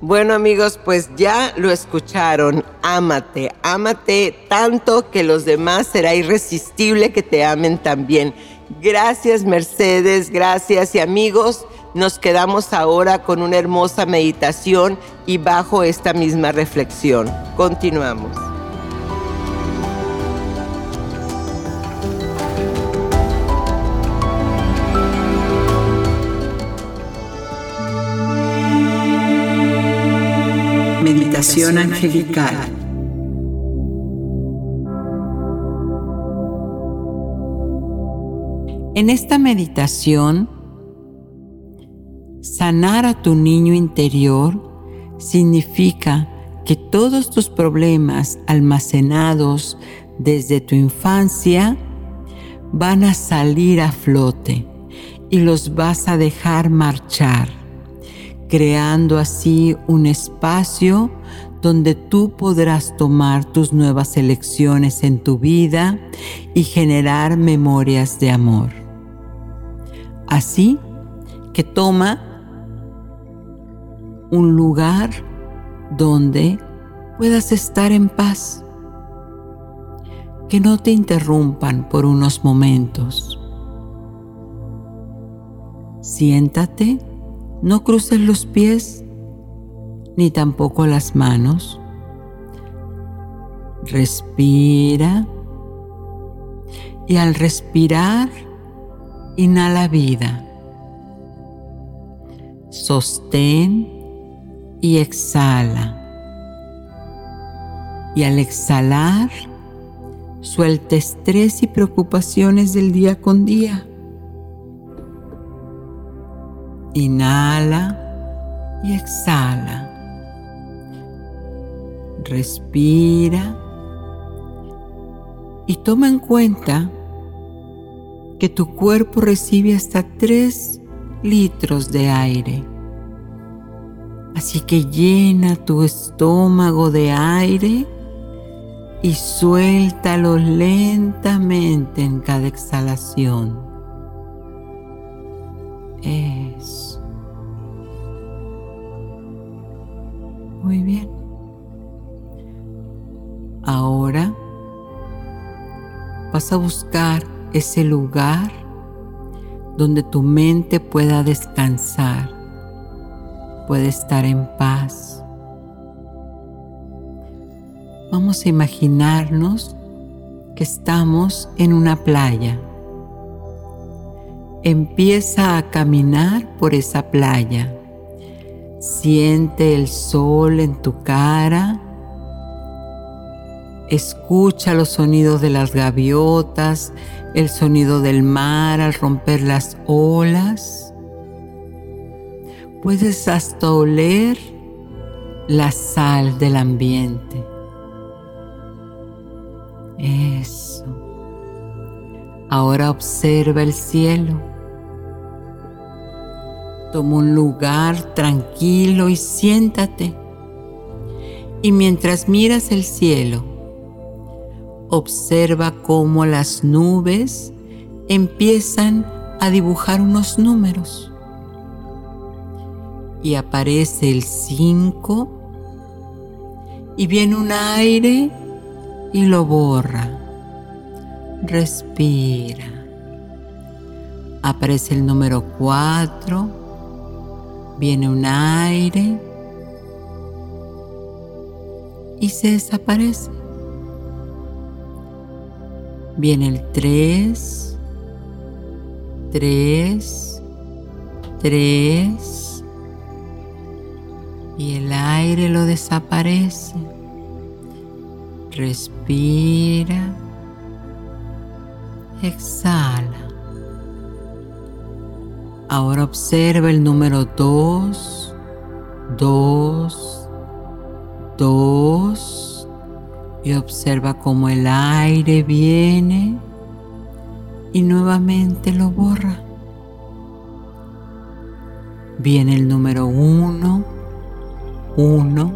Bueno amigos, pues ya lo escucharon. Ámate, ámate tanto que los demás será irresistible que te amen también. Gracias Mercedes, gracias y amigos, nos quedamos ahora con una hermosa meditación y bajo esta misma reflexión. Continuamos. Meditación angelical. En esta meditación, sanar a tu niño interior significa que todos tus problemas almacenados desde tu infancia van a salir a flote y los vas a dejar marchar creando así un espacio donde tú podrás tomar tus nuevas elecciones en tu vida y generar memorias de amor. Así que toma un lugar donde puedas estar en paz, que no te interrumpan por unos momentos. Siéntate no cruces los pies ni tampoco las manos. Respira y al respirar, inhala vida. Sostén y exhala. Y al exhalar, suelta estrés y preocupaciones del día con día. Inhala y exhala. Respira y toma en cuenta que tu cuerpo recibe hasta 3 litros de aire. Así que llena tu estómago de aire y suéltalo lentamente en cada exhalación. Eso. Muy bien. Ahora vas a buscar ese lugar donde tu mente pueda descansar, puede estar en paz. Vamos a imaginarnos que estamos en una playa. Empieza a caminar por esa playa. Siente el sol en tu cara Escucha los sonidos de las gaviotas, el sonido del mar al romper las olas. Puedes hasta oler la sal del ambiente. Eso. Ahora observa el cielo. Toma un lugar tranquilo y siéntate. Y mientras miras el cielo, Observa cómo las nubes empiezan a dibujar unos números. Y aparece el 5 y viene un aire y lo borra. Respira. Aparece el número 4, viene un aire y se desaparece. Viene el 3, 3, 3 y el aire lo desaparece. Respira, exhala. Ahora observa el número 2, 2, 2 y observa cómo el aire viene y nuevamente lo borra. Viene el número uno, uno,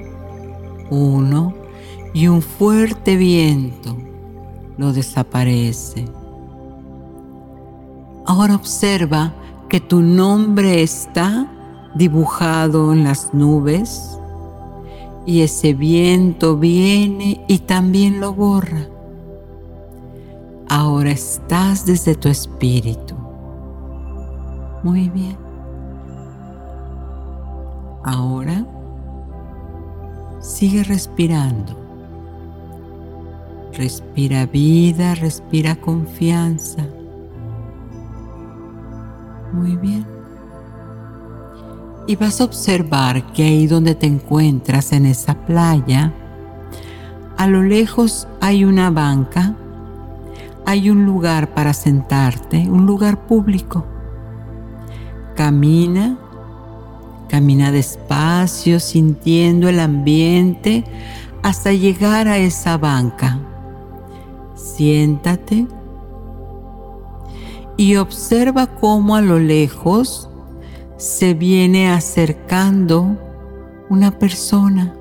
uno y un fuerte viento lo desaparece. Ahora observa que tu nombre está dibujado en las nubes y ese viento viene y también lo borra. Ahora estás desde tu espíritu. Muy bien. Ahora sigue respirando. Respira vida, respira confianza. Muy bien y vas a observar que ahí donde te encuentras en esa playa, a lo lejos hay una banca, hay un lugar para sentarte, un lugar público. Camina, camina despacio, sintiendo el ambiente hasta llegar a esa banca. Siéntate y observa cómo a lo lejos se viene acercando una persona.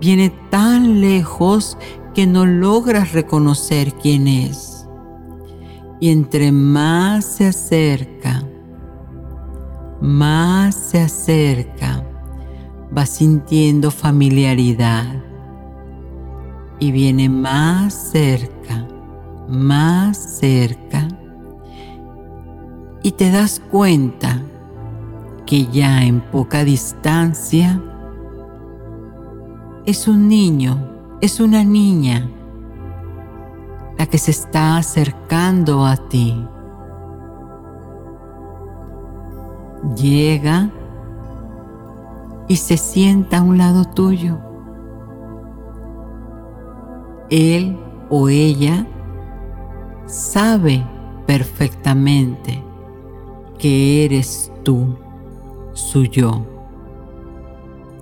Viene tan lejos que no logras reconocer quién es. Y entre más se acerca, más se acerca, va sintiendo familiaridad. Y viene más cerca, más cerca y te das cuenta que ya en poca distancia es un niño, es una niña la que se está acercando a ti. Llega y se sienta a un lado tuyo. él o ella sabe perfectamente que eres tú, su yo,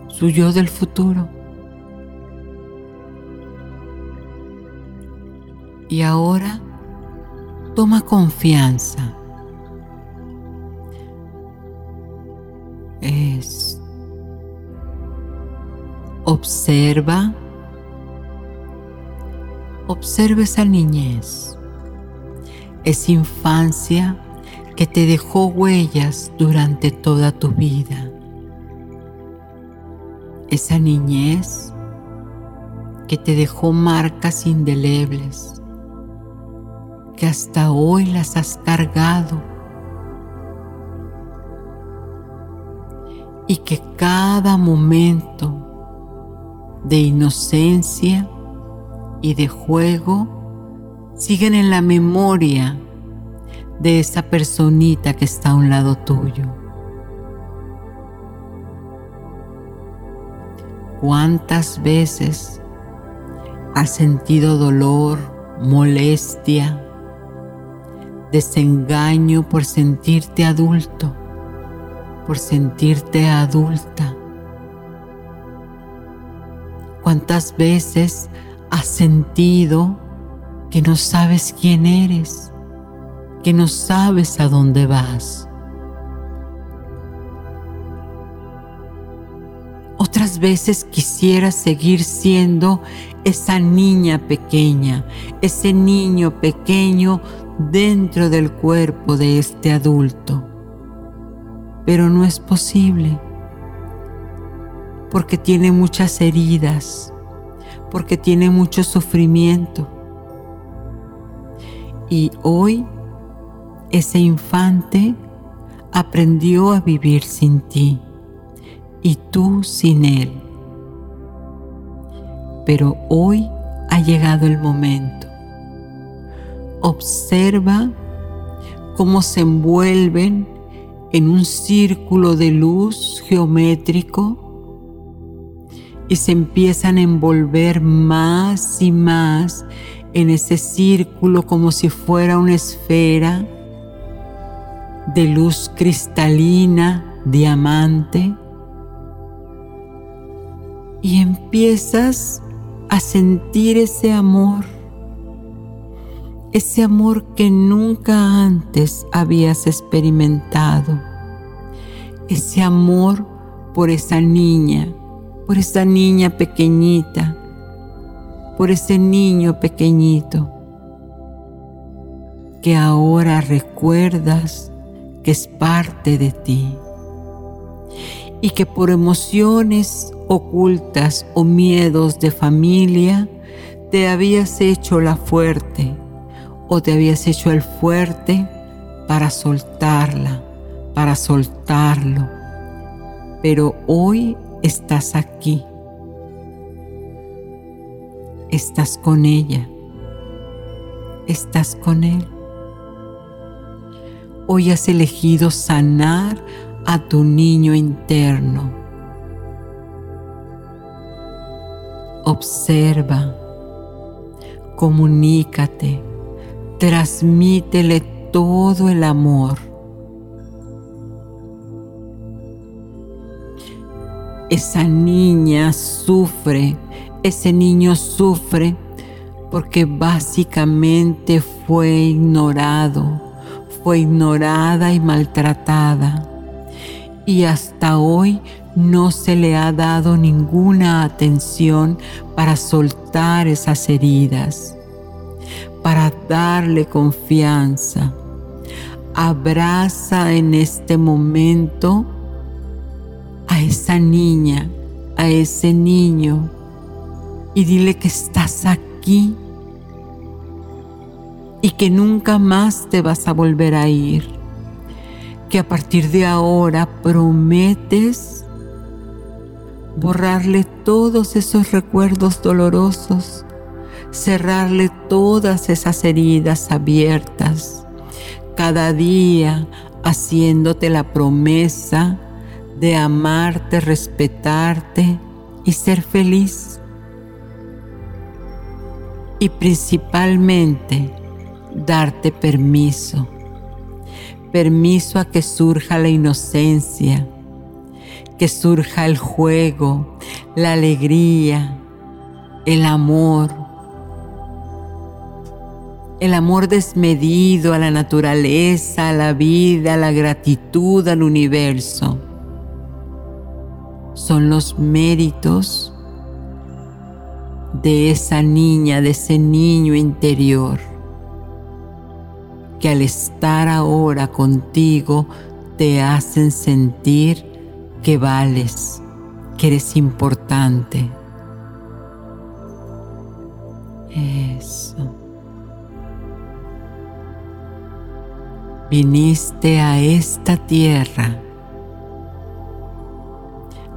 su yo del futuro. Y ahora toma confianza. Es. Observa. Observa esa niñez, esa infancia que te dejó huellas durante toda tu vida. Esa niñez que te dejó marcas indelebles que hasta hoy las has cargado y que cada momento de inocencia y de juego siguen en la memoria de esa personita que está a un lado tuyo. ¿Cuántas veces has sentido dolor, molestia, desengaño por sentirte adulto, por sentirte adulta. ¿Cuántas veces has sentido que no sabes quién eres, que no sabes a dónde vas? Otras veces quisieras seguir siendo esa niña pequeña, ese niño pequeño dentro del cuerpo de este adulto. Pero no es posible porque tiene muchas heridas, porque tiene mucho sufrimiento. Y hoy ese infante aprendió a vivir sin ti y tú sin él. Pero hoy ha llegado el momento observa cómo se envuelven en un círculo de luz geométrico y se empiezan a envolver más y más en ese círculo como si fuera una esfera de luz cristalina, diamante, y empiezas a sentir ese amor ese amor que nunca antes habías experimentado, ese amor por esa niña, por esa niña pequeñita, por ese niño pequeñito que ahora recuerdas que es parte de ti y que por emociones ocultas o miedos de familia te habías hecho la fuerte o te habías hecho el fuerte para soltarla, para soltarlo. Pero hoy estás aquí. Estás con ella. Estás con él. Hoy has elegido sanar a tu niño interno. Observa, comunícate transmítele todo el amor. Esa niña sufre, ese niño sufre porque básicamente fue ignorado, fue ignorada y maltratada. Y hasta hoy no se le ha dado ninguna atención para soltar esas heridas para darle confianza. Abraza en este momento a esa niña, a ese niño y dile que estás aquí y que nunca más te vas a volver a ir. Que a partir de ahora prometes borrarle todos esos recuerdos dolorosos cerrarle todas esas heridas abiertas, cada día haciéndote la promesa de amarte, respetarte y ser feliz. y principalmente darte permiso. Permiso a que surja la inocencia, que surja el juego, la alegría, el amor, el amor desmedido a la naturaleza, a la vida, a la gratitud al universo. Son los méritos de esa niña, de ese niño interior, que al estar ahora contigo te hacen sentir que vales, que eres importante. Eso. viniste a esta tierra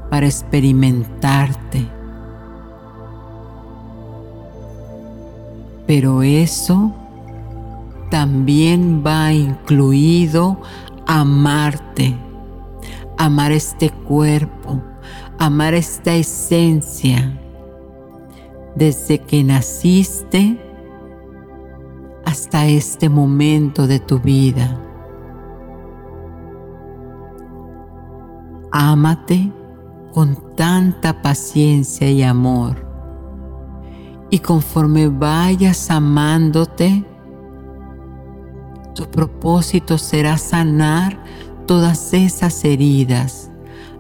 para experimentarte. Pero eso también va incluido amarte, amar este cuerpo, amar esta esencia. Desde que naciste hasta este momento de tu vida. Ámate con tanta paciencia y amor. Y conforme vayas amándote, tu propósito será sanar todas esas heridas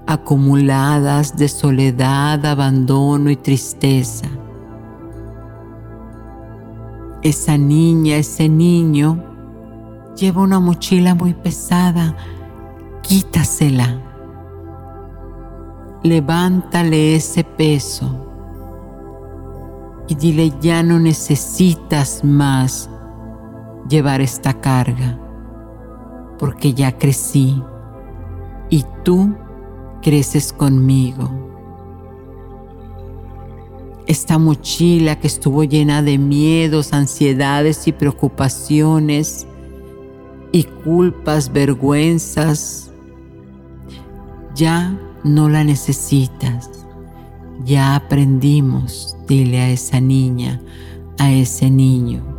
acumuladas de soledad, abandono y tristeza esa niña, ese niño lleva una mochila muy pesada, quítasela. Levántale ese peso y dile ya no necesitas más llevar esta carga porque ya crecí y tú creces conmigo esta mochila que estuvo llena de miedos, ansiedades y preocupaciones y culpas, vergüenzas, ya no la necesitas. Ya aprendimos, dile a esa niña, a ese niño.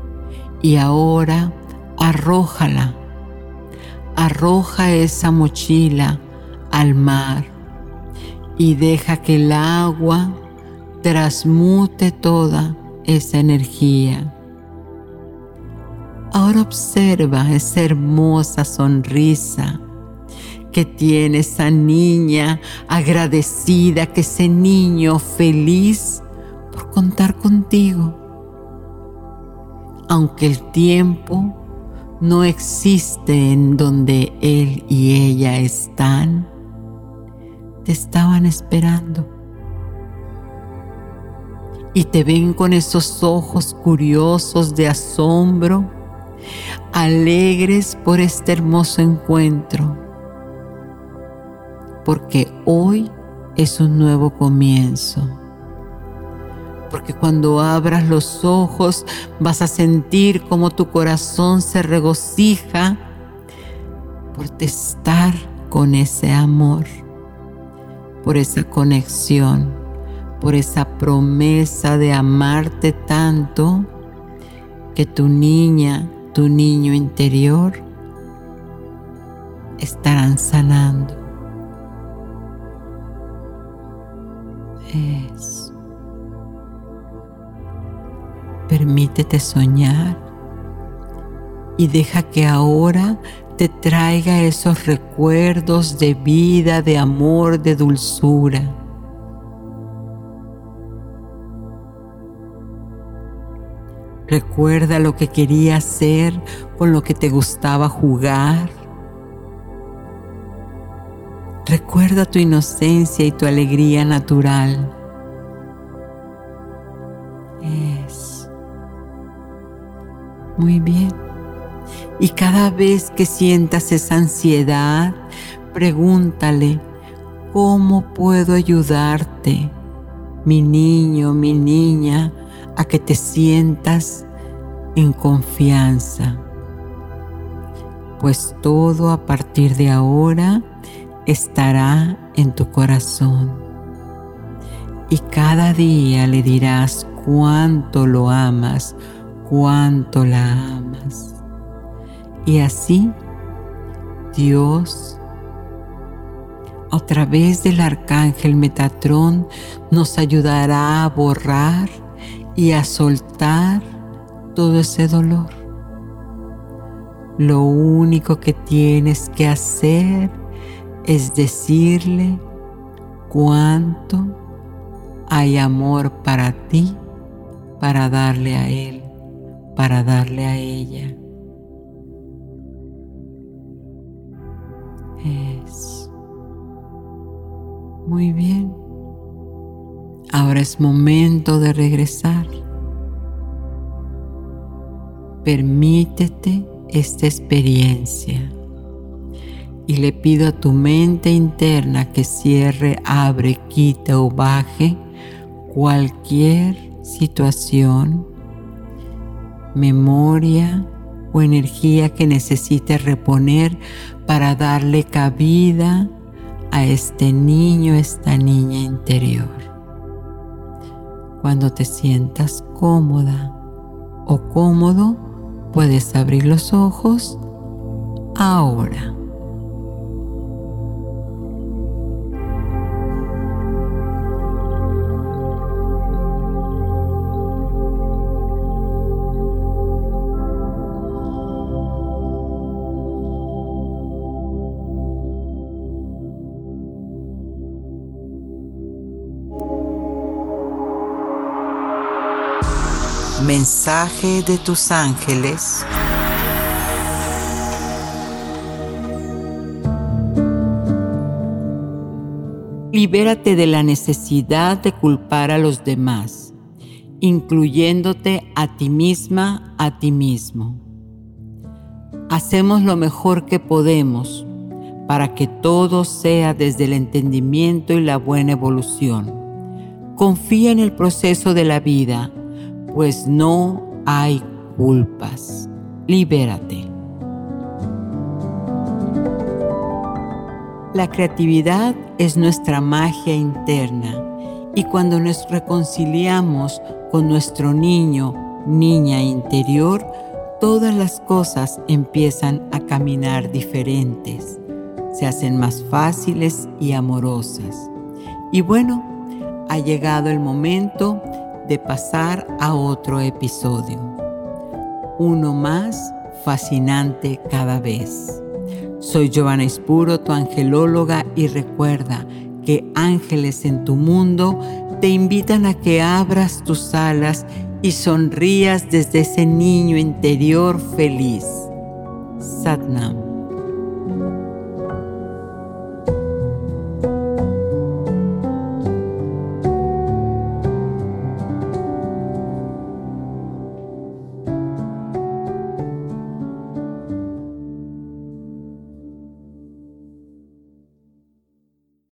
Y ahora arrójala, arroja esa mochila al mar y deja que el agua transmute toda esa energía. Ahora observa esa hermosa sonrisa que tiene esa niña agradecida, que ese niño feliz por contar contigo. Aunque el tiempo no existe en donde él y ella están, te estaban esperando y te ven con esos ojos curiosos de asombro, alegres por este hermoso encuentro, porque hoy es un nuevo comienzo. Porque cuando abras los ojos vas a sentir como tu corazón se regocija por estar con ese amor, por esa conexión por esa promesa de amarte tanto que tu niña, tu niño interior estarán sanando. Permítete soñar y deja que ahora te traiga esos recuerdos de vida, de amor, de dulzura Recuerda lo que querías hacer, con lo que te gustaba jugar. Recuerda tu inocencia y tu alegría natural. Es muy bien. Y cada vez que sientas esa ansiedad, pregúntale, ¿cómo puedo ayudarte? Mi niño, mi niña, a que te sientas en confianza, pues todo a partir de ahora estará en tu corazón. Y cada día le dirás cuánto lo amas, cuánto la amas. Y así Dios, a través del arcángel Metatrón, nos ayudará a borrar y a soltar todo ese dolor. Lo único que tienes que hacer es decirle cuánto hay amor para ti, para darle a Él, para darle a ella. Es muy bien. Ahora es momento de regresar. Permítete esta experiencia y le pido a tu mente interna que cierre, abre, quite o baje cualquier situación, memoria o energía que necesite reponer para darle cabida a este niño, esta niña interior. Cuando te sientas cómoda o cómodo, puedes abrir los ojos ahora. Mensaje de tus ángeles. Libérate de la necesidad de culpar a los demás, incluyéndote a ti misma, a ti mismo. Hacemos lo mejor que podemos para que todo sea desde el entendimiento y la buena evolución. Confía en el proceso de la vida pues no hay culpas. Libérate. La creatividad es nuestra magia interna y cuando nos reconciliamos con nuestro niño, niña interior, todas las cosas empiezan a caminar diferentes, se hacen más fáciles y amorosas. Y bueno, ha llegado el momento de pasar a otro episodio. Uno más fascinante cada vez. Soy Giovanna Espuro, tu angelóloga, y recuerda que ángeles en tu mundo te invitan a que abras tus alas y sonrías desde ese niño interior feliz. Satnam.